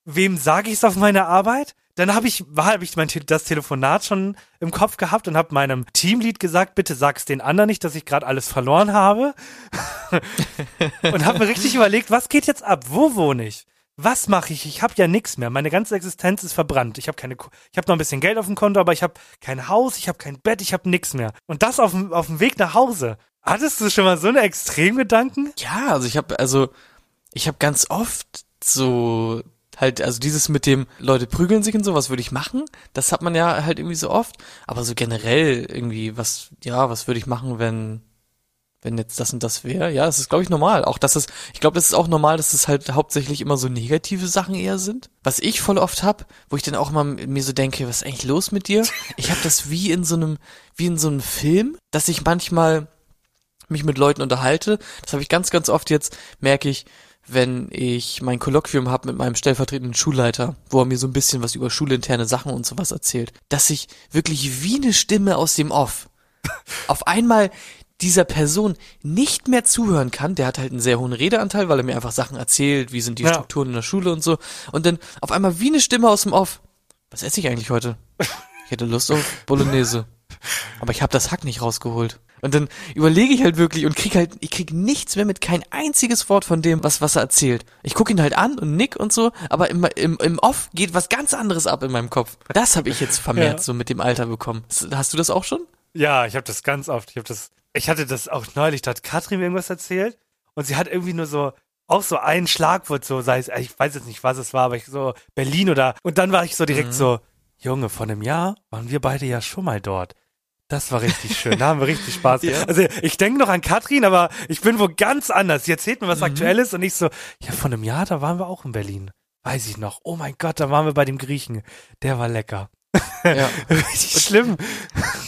S2: Wem sage ich es auf meiner Arbeit? Dann habe ich, habe ich mein, das Telefonat schon im Kopf gehabt und habe meinem Teamlead gesagt, bitte sag's den anderen nicht, dass ich gerade alles verloren habe. und habe mir richtig überlegt, was geht jetzt ab? Wo wohne ich? Was mache ich? Ich habe ja nichts mehr. Meine ganze Existenz ist verbrannt. Ich habe keine, noch ein bisschen Geld auf dem Konto, aber ich habe kein Haus, ich habe kein Bett, ich habe nichts mehr. Und das auf dem Weg nach Hause. Hattest du schon mal so eine Extremgedanken?
S5: Ja, also ich habe also ich habe ganz oft so halt, also dieses mit dem Leute prügeln sich und so, was würde ich machen? Das hat man ja halt irgendwie so oft. Aber so generell irgendwie, was, ja, was würde ich machen, wenn, wenn jetzt das und das wäre? Ja, das ist, glaube ich, normal. Auch das ist, ich glaube, das ist auch normal, dass es halt hauptsächlich immer so negative Sachen eher sind. Was ich voll oft hab, wo ich dann auch immer mir so denke, was ist eigentlich los mit dir? Ich habe das wie in so einem, wie in so einem Film, dass ich manchmal mich mit Leuten unterhalte. Das habe ich ganz, ganz oft jetzt, merke ich, wenn ich mein Kolloquium habe mit meinem stellvertretenden Schulleiter, wo er mir so ein bisschen was über schulinterne Sachen und sowas erzählt, dass ich wirklich wie eine Stimme aus dem Off auf einmal dieser Person nicht mehr zuhören kann, der hat halt einen sehr hohen Redeanteil, weil er mir einfach Sachen erzählt, wie sind die
S2: Ja.
S5: Strukturen in der Schule und so. Und dann auf einmal wie eine Stimme aus dem Off. Was esse ich eigentlich heute? Ich hätte Lust auf Bolognese. Aber ich habe das Hack nicht rausgeholt. Und dann überlege ich halt wirklich und krieg halt, ich krieg nichts mehr mit, kein einziges Wort von dem, was, was er erzählt. Ich gucke ihn halt an und nick und so, aber im, im, im Off geht was ganz anderes ab in meinem Kopf. Das habe ich jetzt vermehrt
S2: Ja.
S5: so mit dem Alter bekommen. Hast du das auch schon?
S2: Ja, ich habe das ganz oft. Ich habe das. Ich hatte das auch neulich. Da hat Katrin mir irgendwas erzählt und sie hat irgendwie nur so auch so ein Schlagwort so, sei es, ich weiß jetzt nicht, was es war, aber ich so Berlin oder und dann war ich so direkt so, Junge, vor einem Jahr waren wir beide ja schon mal dort. Das war richtig schön, da haben wir richtig Spaß.
S5: Ja.
S2: Also ich denke noch an Katrin, aber ich bin wo ganz anders. Sie erzählt mir was Aktuelles und ich so, ja, vor einem Jahr, da waren wir auch in Berlin. Weiß ich noch. Oh mein Gott, da waren wir bei dem Griechen. Der war lecker.
S5: Ja.
S2: Richtig schlimm.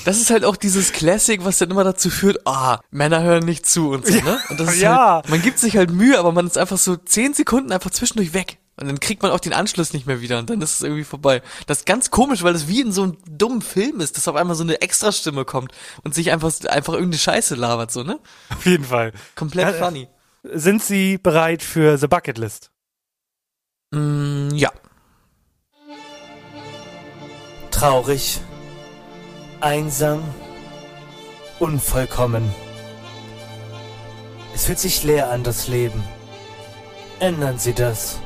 S5: Das ist halt auch dieses Classic, was dann immer dazu führt, ah, Männer hören nicht zu und so, ne? Und das ist
S2: Ja.
S5: halt, man gibt sich halt Mühe, aber man ist einfach so zehn Sekunden einfach zwischendurch weg. Und dann kriegt man auch den Anschluss nicht mehr wieder und dann ist es irgendwie vorbei. Das ist ganz komisch, weil das wie in so einem dummen Film ist, dass auf einmal so eine Extrastimme kommt und sich einfach, einfach irgendeine Scheiße labert, so, ne?
S2: Auf jeden Fall.
S5: Komplett
S2: Ja,
S5: funny.
S2: Sind Sie bereit für The Bucket List?
S5: Mm, ja.
S6: Traurig, einsam, unvollkommen. Es fühlt sich leer an, das Leben. Ändern Sie das.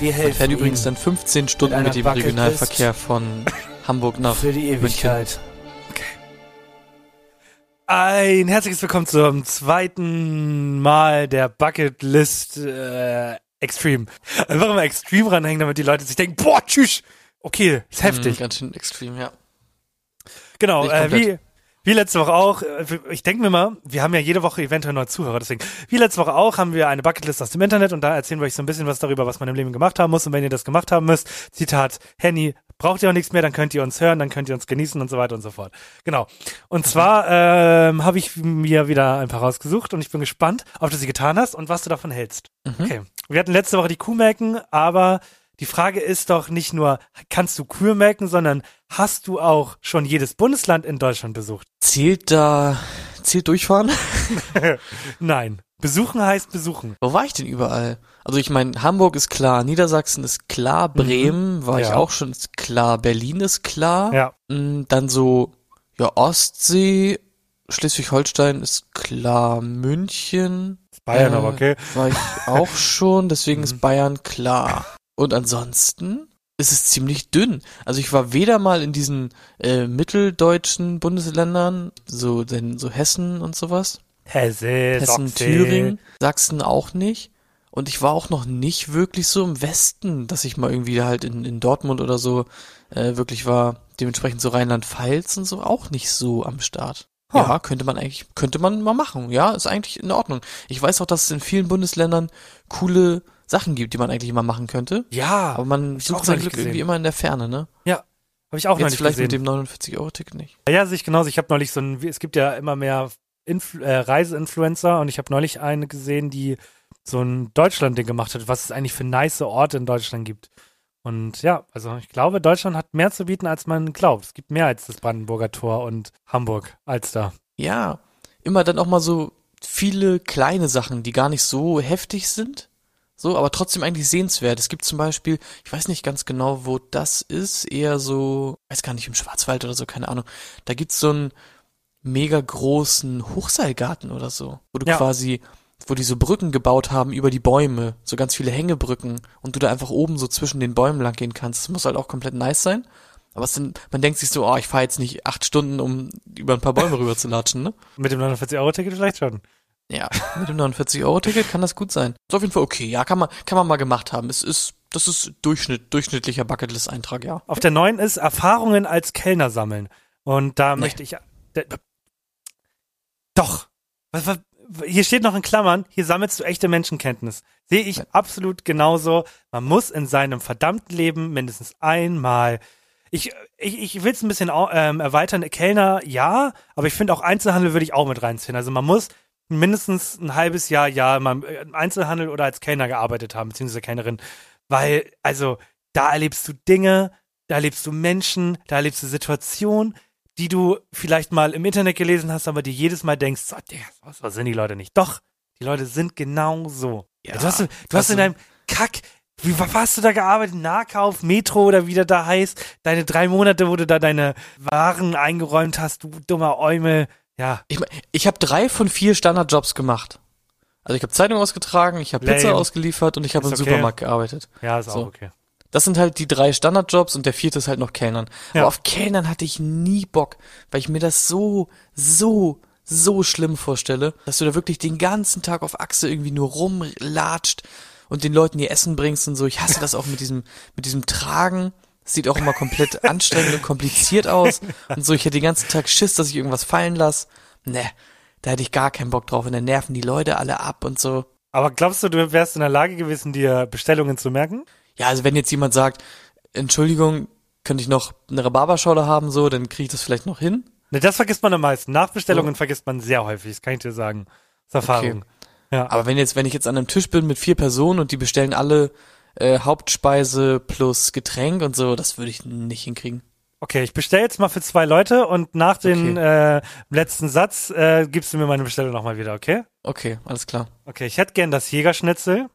S6: Wir
S5: Man
S6: helfen
S5: fährt übrigens
S6: Ihnen
S5: dann 15 Stunden mit dem
S6: Bucketlist
S5: Regionalverkehr von Hamburg nach
S6: für die
S5: München.
S6: Ewigkeit.
S2: Ein herzliches Willkommen zum zweiten Mal der Bucket List äh, Extreme. Einfach immer Extreme ranhängen, damit die Leute sich denken, boah, tschüss. Okay, ist heftig.
S5: Mm, ganz schön extrem, ja.
S2: Genau, äh, wie, wie letzte Woche auch, äh, ich denke mir mal, wir haben ja jede Woche eventuell neue Zuhörer, deswegen, wie letzte Woche auch, haben wir eine Bucketlist aus dem Internet und da erzählen wir euch so ein bisschen was darüber, was man im Leben gemacht haben muss und wenn ihr das gemacht haben müsst, Zitat, Henny, braucht ihr auch nichts mehr, dann könnt ihr uns hören, dann könnt ihr uns genießen und so weiter und so fort. Genau. Und zwar ähm, habe ich mir wieder ein paar rausgesucht und ich bin gespannt, ob du sie getan hast und was du davon hältst. Okay. Wir hatten letzte Woche die Kuhmelken, aber die Frage ist doch nicht nur, kannst du Kühe melken, sondern hast du auch schon jedes Bundesland in Deutschland besucht?
S5: Zählt da, zählt durchfahren?
S2: Nein. Besuchen heißt besuchen.
S5: Wo war ich denn überall? Also ich meine, Hamburg ist klar, Niedersachsen ist klar, Bremen war ich
S2: Ja.
S5: auch schon, ist klar, Berlin ist klar.
S2: Ja.
S5: Mm, Dann so, ja, Ostsee, Schleswig-Holstein ist klar, München.
S2: Bayern
S5: äh,
S2: aber, okay.
S5: War ich auch schon, deswegen
S2: Mhm.
S5: ist Bayern klar. Und ansonsten ist es ziemlich dünn. Also ich war weder mal in diesen äh, mitteldeutschen Bundesländern, so, denn, so Hessen und sowas.
S2: Hesse,
S5: Hessen,
S2: Sachse.
S5: Thüringen, Sachsen auch nicht. Und ich war auch noch nicht wirklich so im Westen, dass ich mal irgendwie halt in, in Dortmund oder so äh, wirklich war. Dementsprechend so Rheinland-Pfalz und so auch nicht so am Start.
S2: Ha.
S5: Ja, könnte man eigentlich, könnte man mal machen. Ja, ist eigentlich in Ordnung. Ich weiß auch, dass es in vielen Bundesländern coole Sachen gibt, die man eigentlich mal machen könnte.
S2: Ja,
S5: Aber man sucht sein
S2: neulich
S5: Glück
S2: gesehen.
S5: irgendwie immer in der Ferne, ne?
S2: habe ich auch
S5: Jetzt
S2: neulich
S5: vielleicht
S2: gesehen.
S5: mit dem 49-Euro-Ticket nicht.
S2: Ja, sehe ich genauso. Ich habe neulich so ein, es gibt ja immer mehr Influ äh, Reiseinfluencer und ich habe neulich eine gesehen, die so ein Deutschland-Ding gemacht hat, was es eigentlich für nice Orte in Deutschland gibt. Und ja, also ich glaube, Deutschland hat mehr zu bieten, als man glaubt. Es gibt mehr als das Brandenburger Tor und Hamburg als da.
S5: Ja, immer dann auch mal so viele kleine Sachen, die gar nicht so heftig sind. So, aber trotzdem eigentlich sehenswert. Es gibt zum Beispiel, ich weiß nicht ganz genau, wo das ist, eher so, weiß gar nicht, im Schwarzwald oder so, keine Ahnung. Da gibt's so einen mega großen Hochseilgarten oder so, wo du
S2: Ja.
S5: quasi, wo die so Brücken gebaut haben über die Bäume, so ganz viele Hängebrücken und du da einfach oben so zwischen den Bäumen lang gehen kannst. Das muss halt auch komplett nice sein. Aber es sind, man denkt sich so, oh, ich fahre jetzt nicht acht Stunden, um über ein paar Bäume rüber zu latschen, ne?
S2: Mit dem 49-Euro-Ticket vielleicht schon.
S5: Ja, mit dem 49-Euro-Ticket kann das gut sein. Ist auf jeden Fall okay. Ja, kann man, kann man mal gemacht haben. Es ist das ist Durchschnitt, durchschnittlicher Bucketlist-Eintrag, ja.
S2: Auf der neuen ist Erfahrungen als Kellner sammeln. Und da
S5: Nee.
S2: möchte ich. d- Doch. Was, was, hier steht noch in Klammern, hier sammelst du echte Menschenkenntnis. Sehe ich absolut genauso. Man muss in seinem verdammten Leben mindestens einmal. Ich, ich, ich will es ein bisschen ähm, erweitern. Kellner, ja, aber ich finde auch Einzelhandel würde ich auch mit reinziehen. Also man muss mindestens ein halbes Jahr, ja, mal im Einzelhandel oder als Kellner gearbeitet haben, beziehungsweise Kellnerin. Weil, also, da erlebst du Dinge, da erlebst du Menschen, da erlebst du Situationen, die du vielleicht mal im Internet gelesen hast, aber dir jedes Mal denkst, so, was, was sind die Leute nicht? Doch, die Leute sind genau so.
S5: Ja,
S2: du hast, du hast
S5: also-
S2: in deinem Kack, wie was hast du da gearbeitet? Nahkauf, Metro oder wie das da heißt? Deine drei Monate, wo du da deine Waren eingeräumt hast, du dummer Eumel. Ja,
S5: Ich, mein, ich habe drei von vier Standardjobs gemacht. Also ich habe Zeitung ausgetragen, ich habe Pizza ausgeliefert und ich habe im
S2: okay.
S5: Supermarkt gearbeitet.
S2: ja, ist auch
S5: So.
S2: okay.
S5: Das sind halt die drei Standardjobs und der vierte ist halt noch Kellnern.
S2: Ja.
S5: Aber auf Kellnern hatte ich nie Bock, weil ich mir das so, so, so schlimm vorstelle, dass du da wirklich den ganzen Tag auf Achse irgendwie nur rumlatscht und den Leuten ihr Essen bringst und so. Ich hasse das auch mit diesem, mit diesem Tragen. Sieht auch immer komplett anstrengend und kompliziert aus. Und so, ich hätte den ganzen Tag Schiss, dass ich irgendwas fallen lasse. Ne, da hätte ich gar keinen Bock drauf. Und dann nerven die Leute alle ab und so.
S2: Aber glaubst du, du wärst in der Lage gewesen, dir Bestellungen zu merken?
S5: Ja, also wenn jetzt jemand sagt, Entschuldigung, könnte ich noch eine Rhabarberschorle haben, so, dann kriege ich das vielleicht noch hin.
S2: Ne, das vergisst man am meisten. Nachbestellungen vergisst man sehr häufig, das kann ich dir sagen. Das ist Erfahrung. Ja.
S5: Aber wenn jetzt, wenn ich jetzt an einem Tisch bin mit vier Personen und die bestellen alle äh, Hauptspeise plus Getränk und so, das würde ich nicht hinkriegen.
S2: Okay, ich bestelle jetzt mal für zwei Leute und nach dem äh, letzten Satz äh, gibst du mir meine Bestellung nochmal wieder, okay?
S5: Okay, alles klar.
S2: Okay, ich hätte gern das Jägerschnitzel,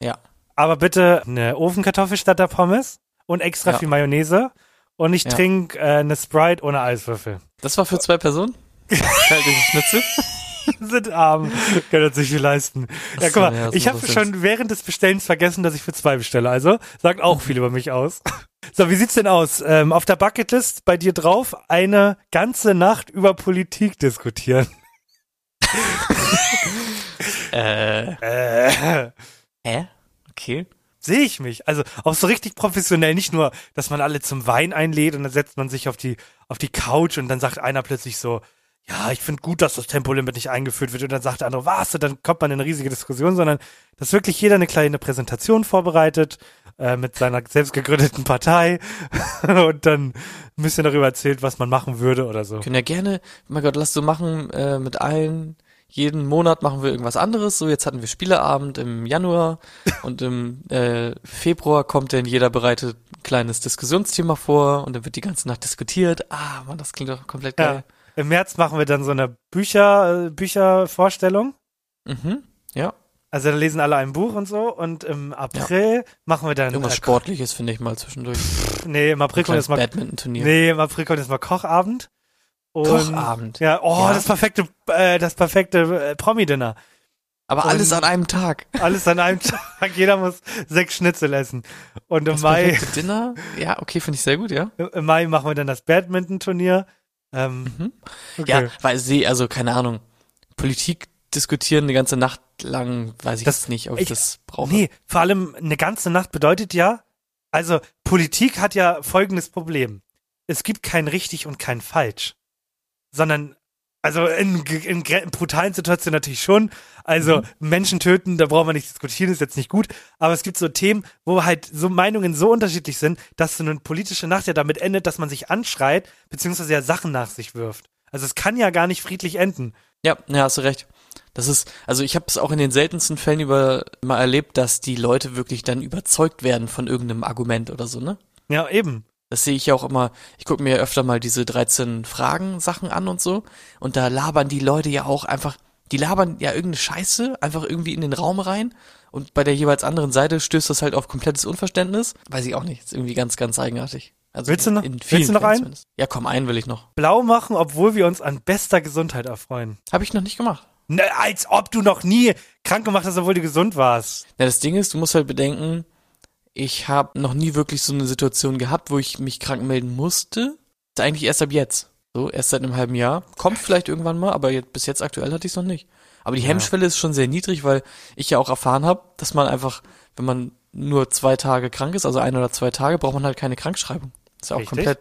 S5: Ja.
S2: aber bitte eine Ofenkartoffel statt der Pommes und extra
S5: Ja.
S2: viel Mayonnaise und ich
S5: Ja.
S2: trinke äh, eine Sprite ohne Eiswürfel.
S5: Das war für zwei Personen? Kalt den Schnitzel?
S2: Sind arm, können uns nicht viel leisten. Ja, guck mal,
S5: ja,
S2: ich habe schon während des Bestellens vergessen, dass ich für zwei bestelle. Also sagt auch viel über mich aus. So, wie sieht's denn aus? Ähm, auf der Bucketlist bei dir drauf eine ganze Nacht über Politik diskutieren.
S5: äh,
S2: Äh,
S5: hä? Okay.
S2: sehe ich mich. Also auch so richtig professionell, nicht nur, dass man alle zum Wein einlädt und dann setzt man sich auf die auf die Couch und dann sagt einer plötzlich so, ja, ich finde gut, dass das Tempolimit nicht eingeführt wird und dann sagt der andere, was? Und dann kommt man in eine riesige Diskussion, sondern dass wirklich jeder eine kleine Präsentation vorbereitet äh, mit seiner selbst gegründeten Partei und dann ein bisschen darüber erzählt, was man machen würde oder so.
S5: Können ja gerne, mein Gott, lass so machen äh, mit allen. Jeden Monat machen wir irgendwas anderes. So, jetzt hatten wir Spieleabend im Januar und im äh, Februar kommt dann jeder bereitet ein kleines Diskussionsthema vor und dann wird die ganze Nacht diskutiert. Ah, man, das klingt doch komplett
S2: Ja. Im März machen wir dann so eine Bücher, äh, Büchervorstellung.
S5: Mhm. Ja.
S2: Also da lesen alle ein Buch und so. Und im April machen wir dann.
S5: Irgendwas
S2: äh,
S5: Sportliches finde ich mal zwischendurch.
S2: Nee, im April kommt jetzt mal.
S5: Badminton-Turnier.
S2: Nee, im April kommt jetzt mal Kochabend. Und,
S5: Kochabend.
S2: Ja, oh,
S5: Ja.
S2: das perfekte, äh, das perfekte äh, Promi-Dinner.
S5: Aber
S2: Und-
S5: alles an einem Tag.
S2: Alles an einem Tag. Jeder muss sechs Schnitzel essen. Und im
S5: Das
S2: Mai,
S5: perfekte Dinner. Ja, okay, finde ich sehr gut, ja.
S2: im Mai machen wir dann das Badminton-Turnier. Ähm,
S5: Mhm.
S2: okay.
S5: Ja, weil sie, also keine Ahnung, Politik diskutieren eine ganze Nacht lang, weiß ich
S2: Das-
S5: jetzt nicht, ob ich,
S2: ich-
S5: das brauche.
S2: Nee, vor allem eine ganze Nacht bedeutet ja, also Politik hat ja folgendes Problem. Es gibt kein richtig und kein falsch. Sondern, also in, in, gre- brutalen Situationen natürlich schon. Also Menschen töten, da braucht man nicht diskutieren, ist jetzt nicht gut. Aber es gibt so Themen, wo halt so Meinungen so unterschiedlich sind, dass so eine politische Nacht ja damit endet, dass man sich anschreit, beziehungsweise ja Sachen nach sich wirft. Also es kann ja gar nicht friedlich enden.
S5: Ja, ja, hast du recht. Das ist, also ich habe es auch in den seltensten Fällen über mal erlebt, dass die Leute wirklich dann überzeugt werden von irgendeinem Argument oder so, ne?
S2: Ja, eben.
S5: Das sehe ich ja auch immer, ich gucke mir ja öfter mal diese 13 Fragen-Sachen an und so. Und da labern die Leute ja auch einfach, die labern ja irgendeine Scheiße einfach irgendwie in den Raum rein. Und bei der jeweils anderen Seite stößt das halt auf komplettes Unverständnis. Weiß ich auch nicht. Ist irgendwie ganz, ganz eigenartig. Also
S2: Willst du noch-
S5: in
S2: willst du noch einen?
S5: zumindest. Ja, komm, einen will ich noch.
S2: Blau machen, obwohl wir uns an bester Gesundheit erfreuen.
S5: Habe ich noch nicht gemacht.
S2: Ne, als ob du noch nie krank gemacht hast, obwohl du gesund warst.
S5: Ja, das Ding ist, du musst halt bedenken, ich habe noch nie wirklich so eine Situation gehabt, wo ich mich krank melden musste. Eigentlich erst ab jetzt. So, erst seit einem halben Jahr. Kommt vielleicht irgendwann mal, aber jetzt, bis jetzt aktuell hatte ich es noch nicht. Aber die Hemmschwelle ist schon sehr niedrig, weil ich ja auch erfahren habe, dass man einfach, wenn man nur zwei Tage krank ist, also ein oder zwei Tage, braucht man halt keine Krankschreibung. Ist ja auch
S2: Richtig.
S5: komplett,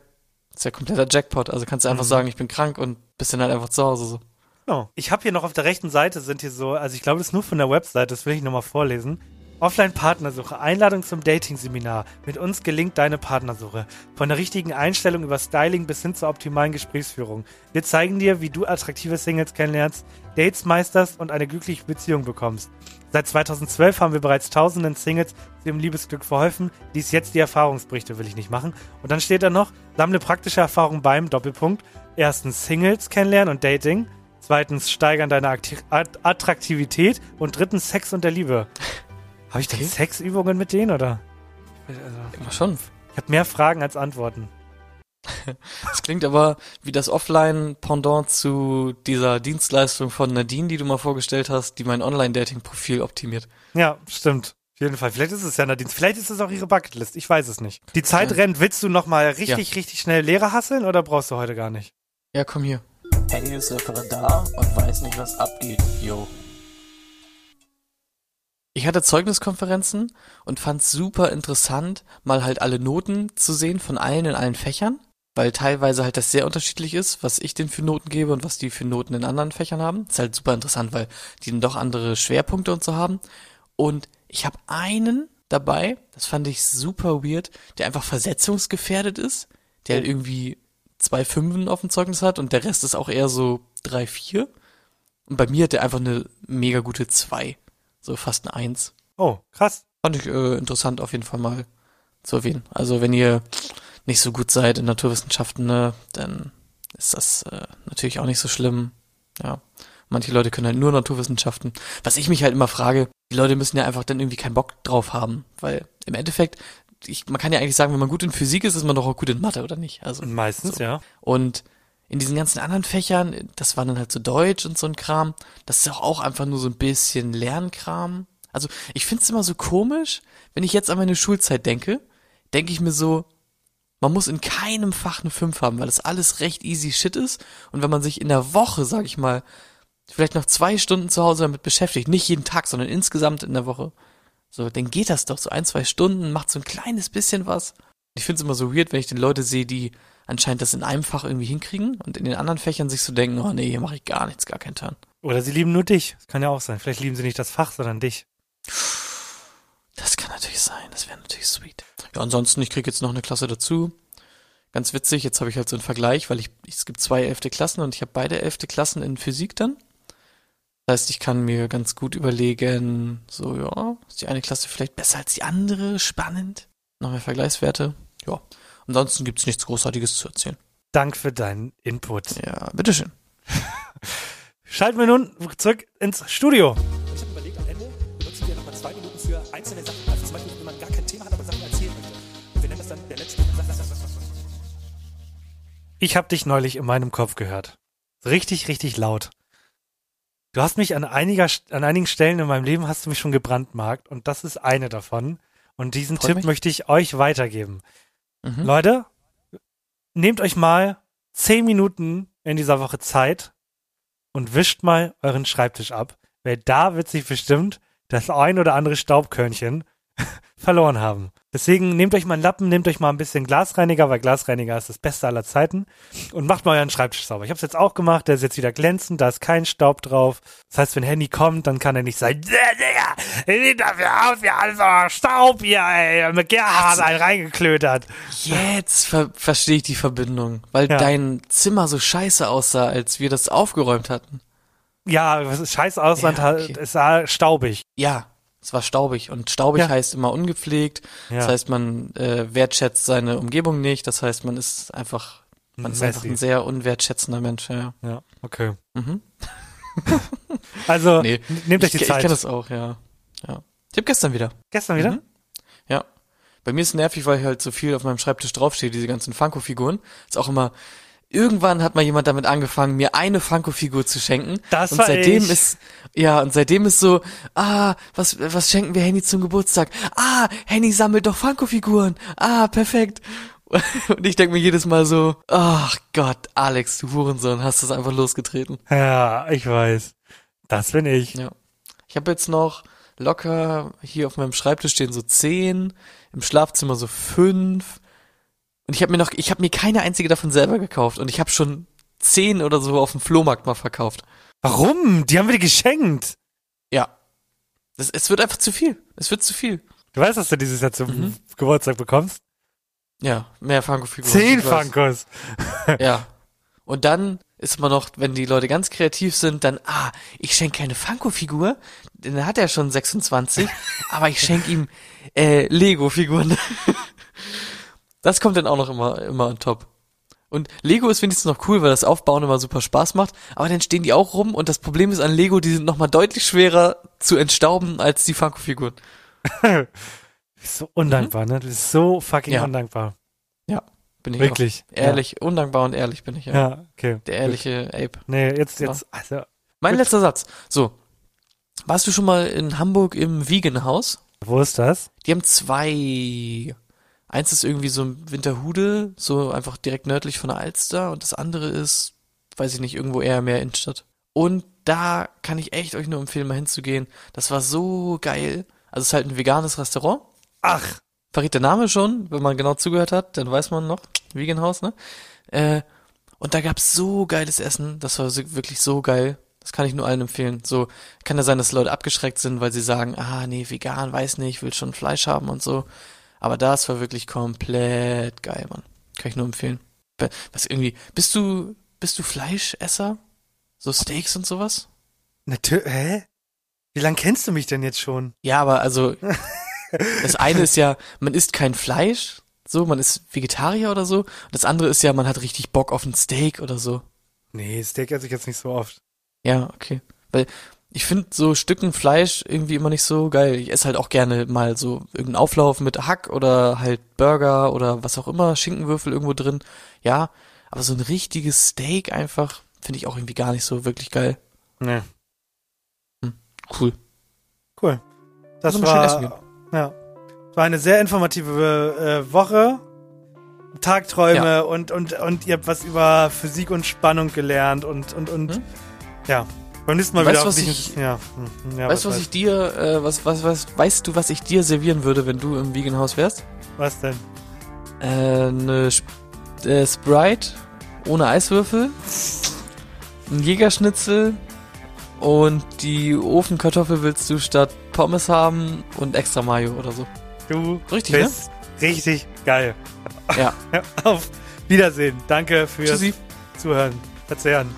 S5: ist ja kompletter Jackpot. Also kannst du einfach
S2: Mhm.
S5: sagen, ich bin krank und bist dann halt einfach zu Hause so.
S2: Genau. Ich habe hier noch auf der rechten Seite sind hier so, also ich glaube, das ist nur von der Website, das will ich nochmal vorlesen. Offline-Partnersuche, Einladung zum Dating-Seminar. Mit uns gelingt deine Partnersuche. Von der richtigen Einstellung über Styling bis hin zur optimalen Gesprächsführung. Wir zeigen dir, wie du attraktive Singles kennenlernst, Dates meisterst und eine glückliche Beziehung bekommst. Seit 2012 haben wir bereits tausenden Singles zu ihrem Liebesglück verholfen. Dies jetzt die Erfahrungsberichte will ich nicht machen. Und dann steht da noch, sammle praktische Erfahrungen beim Doppelpunkt. Erstens Singles kennenlernen und Dating. Zweitens steigern deine Akti At- Attraktivität. Und drittens Sex und der Liebe. Habe ich denn
S5: Okay.
S2: Sexübungen mit denen oder? Also,
S5: Immer schon.
S2: ich habe mehr Fragen als Antworten.
S5: Das klingt aber wie das Offline-Pendant zu dieser Dienstleistung von Nadine, die du mal vorgestellt hast, die mein Online-Dating-Profil optimiert.
S2: Ja, stimmt. Auf jeden Fall. Vielleicht ist es ja Nadine. Vielleicht ist es auch ihre Bucketlist. Ich weiß es nicht. Die Zeit
S5: sein.
S2: rennt. Willst du noch mal richtig, richtig schnell Lehrer hasseln oder brauchst du heute gar nicht?
S5: Ja, komm hier.
S7: Henny ist Referendar und weiß nicht, was abgeht. Jo.
S5: Ich hatte Zeugniskonferenzen und fand super interessant, mal halt alle Noten zu sehen von allen in allen Fächern, weil teilweise halt das sehr unterschiedlich ist, was ich denen für Noten gebe und was die für Noten in anderen Fächern haben. ist halt super interessant, weil die dann doch andere Schwerpunkte und so haben. Und ich habe einen dabei, das fand ich super weird, der einfach versetzungsgefährdet ist, der halt irgendwie zwei Fünfen auf dem Zeugnis hat und der Rest ist auch eher so drei, vier. Und bei mir hat der einfach eine mega gute zwei. So fast eine Eins.
S2: Oh, krass.
S5: Fand ich äh, interessant auf jeden Fall mal zu erwähnen. Also wenn ihr nicht so gut seid in Naturwissenschaften, ne, dann ist das äh, natürlich auch nicht so schlimm. Ja. Manche Leute können halt nur Naturwissenschaften. Was ich mich halt immer frage, die Leute müssen ja einfach dann irgendwie keinen Bock drauf haben, weil im Endeffekt, ich, man kann ja eigentlich sagen, wenn man gut in Physik ist, ist man doch auch gut in Mathe, oder nicht? Also
S2: Meistens,
S5: So.
S2: ja.
S5: und in diesen ganzen anderen Fächern, das war dann halt so Deutsch und so ein Kram, das ist auch einfach nur so ein bisschen Lernkram. Also ich find's immer so komisch, wenn ich jetzt an meine Schulzeit denke, denke ich mir so, man muss in keinem Fach eine 5 haben, weil das alles recht easy shit ist. Und wenn man sich in der Woche, sag ich mal, vielleicht noch zwei Stunden zu Hause damit beschäftigt, nicht jeden Tag, sondern insgesamt in der Woche, so, dann geht das doch so ein, zwei Stunden, macht so ein kleines bisschen was. Ich find's immer so weird, wenn ich den Leute sehe, die anscheinend das in einem Fach irgendwie hinkriegen und in den anderen Fächern sich so denken, oh nee, hier mache ich gar nichts, gar keinen Turn.
S2: Oder sie lieben nur dich. Das kann ja auch sein. Vielleicht lieben sie nicht das Fach, sondern dich.
S5: Das kann natürlich sein, das wäre natürlich sweet. Ja, ansonsten, ich krieg jetzt noch eine Klasse dazu. Ganz witzig, jetzt habe ich halt so einen Vergleich, weil ich, es gibt zwei elfte Klassen und ich habe beide elfte Klassen in Physik dann. Das heißt, ich kann mir ganz gut überlegen, so, ja, ist die eine Klasse vielleicht besser als die andere, spannend. Noch mehr Vergleichswerte. Ja. Ansonsten gibt's nichts Großartiges zu erzählen.
S2: Dank für deinen Input.
S5: Ja, bitteschön.
S2: Schalten wir nun zurück ins Studio.
S8: Ich habe überlegt, am Ende benutzen wir nochmal zwei Minuten für einzelne Sachen. Also zum Beispiel, wenn man gar kein Thema hat, aber Sachen erzählen möchte. Und wir nennen das dann der letzte.
S2: Ich habe dich neulich in meinem Kopf gehört. Richtig, richtig laut. Du hast mich an, einiger, an einigen Stellen in meinem Leben hast du mich schon gebrandmarkt und das ist eine davon. Und diesen
S5: Freut
S2: Tipp
S5: mich.
S2: möchte ich euch weitergeben.
S5: Mhm.
S2: Leute, nehmt euch mal zehn Minuten in dieser Woche Zeit und wischt mal euren Schreibtisch ab, weil da wird sich bestimmt das ein oder andere Staubkörnchen verloren haben. Deswegen nehmt euch mal einen Lappen, nehmt euch mal ein bisschen Glasreiniger, weil Glasreiniger ist das Beste aller Zeiten und macht mal euren Schreibtisch sauber. Ich habe es jetzt auch gemacht, der ist jetzt wieder glänzend, da ist kein Staub drauf. Das heißt, wenn Handy kommt, dann kann er nicht sagen, Digga, sieht dafür aus wie alles so Staub hier, ey, mit Gerhard einen reingeklötert.
S5: Jetzt ver verstehe ich die Verbindung, weil
S2: Ja.
S5: dein Zimmer so scheiße aussah, als wir das aufgeräumt hatten.
S2: Ja, scheiß Ausland,
S5: Ja, okay.
S2: es sah staubig.
S5: Ja, es war staubig und staubig
S2: Ja.
S5: heißt immer ungepflegt.
S2: Ja.
S5: Das heißt, man äh, wertschätzt seine Umgebung nicht. Das heißt, man ist einfach, man ist einfach ein sehr unwertschätzender Mensch. Ja.
S2: Ja, okay.
S5: Mhm.
S2: Also,
S5: Nee,
S2: nehmt euch die
S5: ich,
S2: Zeit.
S5: Ich kenne das auch, ja. ja. Ich hab gestern wieder.
S2: Gestern wieder?
S5: Mhm. Ja. Bei mir ist nervig, weil halt so viel auf meinem Schreibtisch draufsteht, diese ganzen Funko-Figuren. Ist auch immer, irgendwann hat mal jemand damit angefangen, mir eine Funko-Figur zu schenken.
S2: Das
S5: und
S2: war
S5: seitdem
S2: ich.
S5: ist, ja, und seitdem ist so, ah, was, was schenken wir Henny zum Geburtstag? Ah, Henny sammelt doch Funko-Figuren. Ah, perfekt. Und ich denke mir jedes Mal so, ach Gott, Alex, du Hurensohn, hast das einfach losgetreten.
S2: Ja, ich weiß. Das bin ich.
S5: Ja. Ich habe jetzt noch locker, hier auf meinem Schreibtisch stehen so zehn, im Schlafzimmer so fünf. Und ich habe mir noch, ich habe mir keine einzige davon selber gekauft und ich habe schon zehn oder so auf dem Flohmarkt mal verkauft.
S2: Warum? Die haben wir dir geschenkt.
S5: Ja. Das, es wird einfach zu viel. Es wird zu viel.
S2: Du weißt, dass du dieses Jahr zum
S5: Mhm.
S2: Geburtstag bekommst?
S5: Ja, mehr Funko-Figuren.
S2: Zehn. Funkos.
S5: Ja. Und dann ist man noch, wenn die Leute ganz kreativ sind, dann, ah, ich schenke keine Funko-Figur, denn er hat ja schon 26, aber ich schenke ihm äh, Lego-Figuren. das kommt dann auch noch immer, immer on top. Und Lego ist wenigstens noch cool, weil das Aufbauen immer super Spaß macht, aber dann stehen die auch rum und das Problem ist an Lego, die sind nochmal deutlich schwerer zu entstauben als die Funko-Figuren.
S2: So undankbar, ne? Du bist so fucking
S5: Mhm. Ja.
S2: undankbar.
S5: Bin ich
S2: Wirklich.
S5: auch. Ehrlich, undankbar und ehrlich bin ich ja.
S2: Ja, ja okay.
S5: Der ehrliche Ape.
S2: Nee, jetzt,
S5: Ja.
S2: jetzt, also,
S5: Mein
S2: Gut.
S5: letzter Satz. So. Warst du schon mal in Hamburg im Vegan Haus?
S2: wo ist das?
S5: Die haben zwei. Eins ist irgendwie so ein Winterhude, so einfach direkt nördlich von der Alster und das andere ist, weiß ich nicht, irgendwo eher mehr Innenstadt. Und da kann ich echt euch nur empfehlen, mal hinzugehen. Das war so geil. Also es ist halt ein veganes Restaurant.
S2: Ach,
S5: Verrät der Name schon, wenn man genau zugehört hat, dann weiß man noch, Vegan Haus, ne? Äh, und da gab's so geiles Essen, das war wirklich so geil. Das kann ich nur allen empfehlen. So kann ja sein, dass Leute abgeschreckt sind, weil sie sagen, ah nee, vegan, weiß nicht, will schon Fleisch haben und so. Aber das war wirklich komplett geil, Mann. Kann ich nur empfehlen. Was irgendwie, bist du, bist du Fleischesser? So Steaks und sowas?
S2: natürlich, hä? Wie lange kennst du mich denn jetzt schon?
S5: Ja, aber also, das eine ist ja, man isst kein Fleisch, so, man ist Vegetarier oder so. Und das andere ist ja, man hat richtig Bock auf ein Steak oder so.
S2: Nee, Steak esse ich jetzt nicht so oft.
S5: Ja, okay. Weil ich finde so Stücken Fleisch irgendwie immer nicht so geil. Ich esse halt auch gerne mal so irgendeinen Auflauf mit Hack oder halt Burger oder was auch immer, Schinkenwürfel irgendwo drin. Ja, aber so ein richtiges Steak einfach finde ich auch irgendwie gar nicht so wirklich geil.
S2: Nee.
S5: Cool.
S2: Cool. Das
S5: Also
S2: war, ja. Das war eine sehr informative äh, Woche. Tagträume
S5: Ja.
S2: und, und, und ihr habt was über Physik und Spannung gelernt und, und, und,
S5: Hm?
S2: ja. Beim nächsten Mal
S5: Weißt
S2: wieder
S5: was
S2: dich-
S5: ich-
S2: ja. hm, ja,
S5: weißt du, was ich dir, äh, was, was, was, weißt du, was ich dir servieren würde, wenn du im Vegan Haus wärst?
S2: Was denn?
S5: Äh, eine Sp äh, Sprite ohne Eiswürfel, ein Jägerschnitzel und die Ofenkartoffel willst du statt Pommes haben und extra Mayo oder so.
S2: Du
S5: Richtig, ne?
S2: bist richtig geil.
S5: Ja.
S2: Auf Wiedersehen. Danke fürs
S5: Tschüssi.
S2: Zuhören. Verzehren.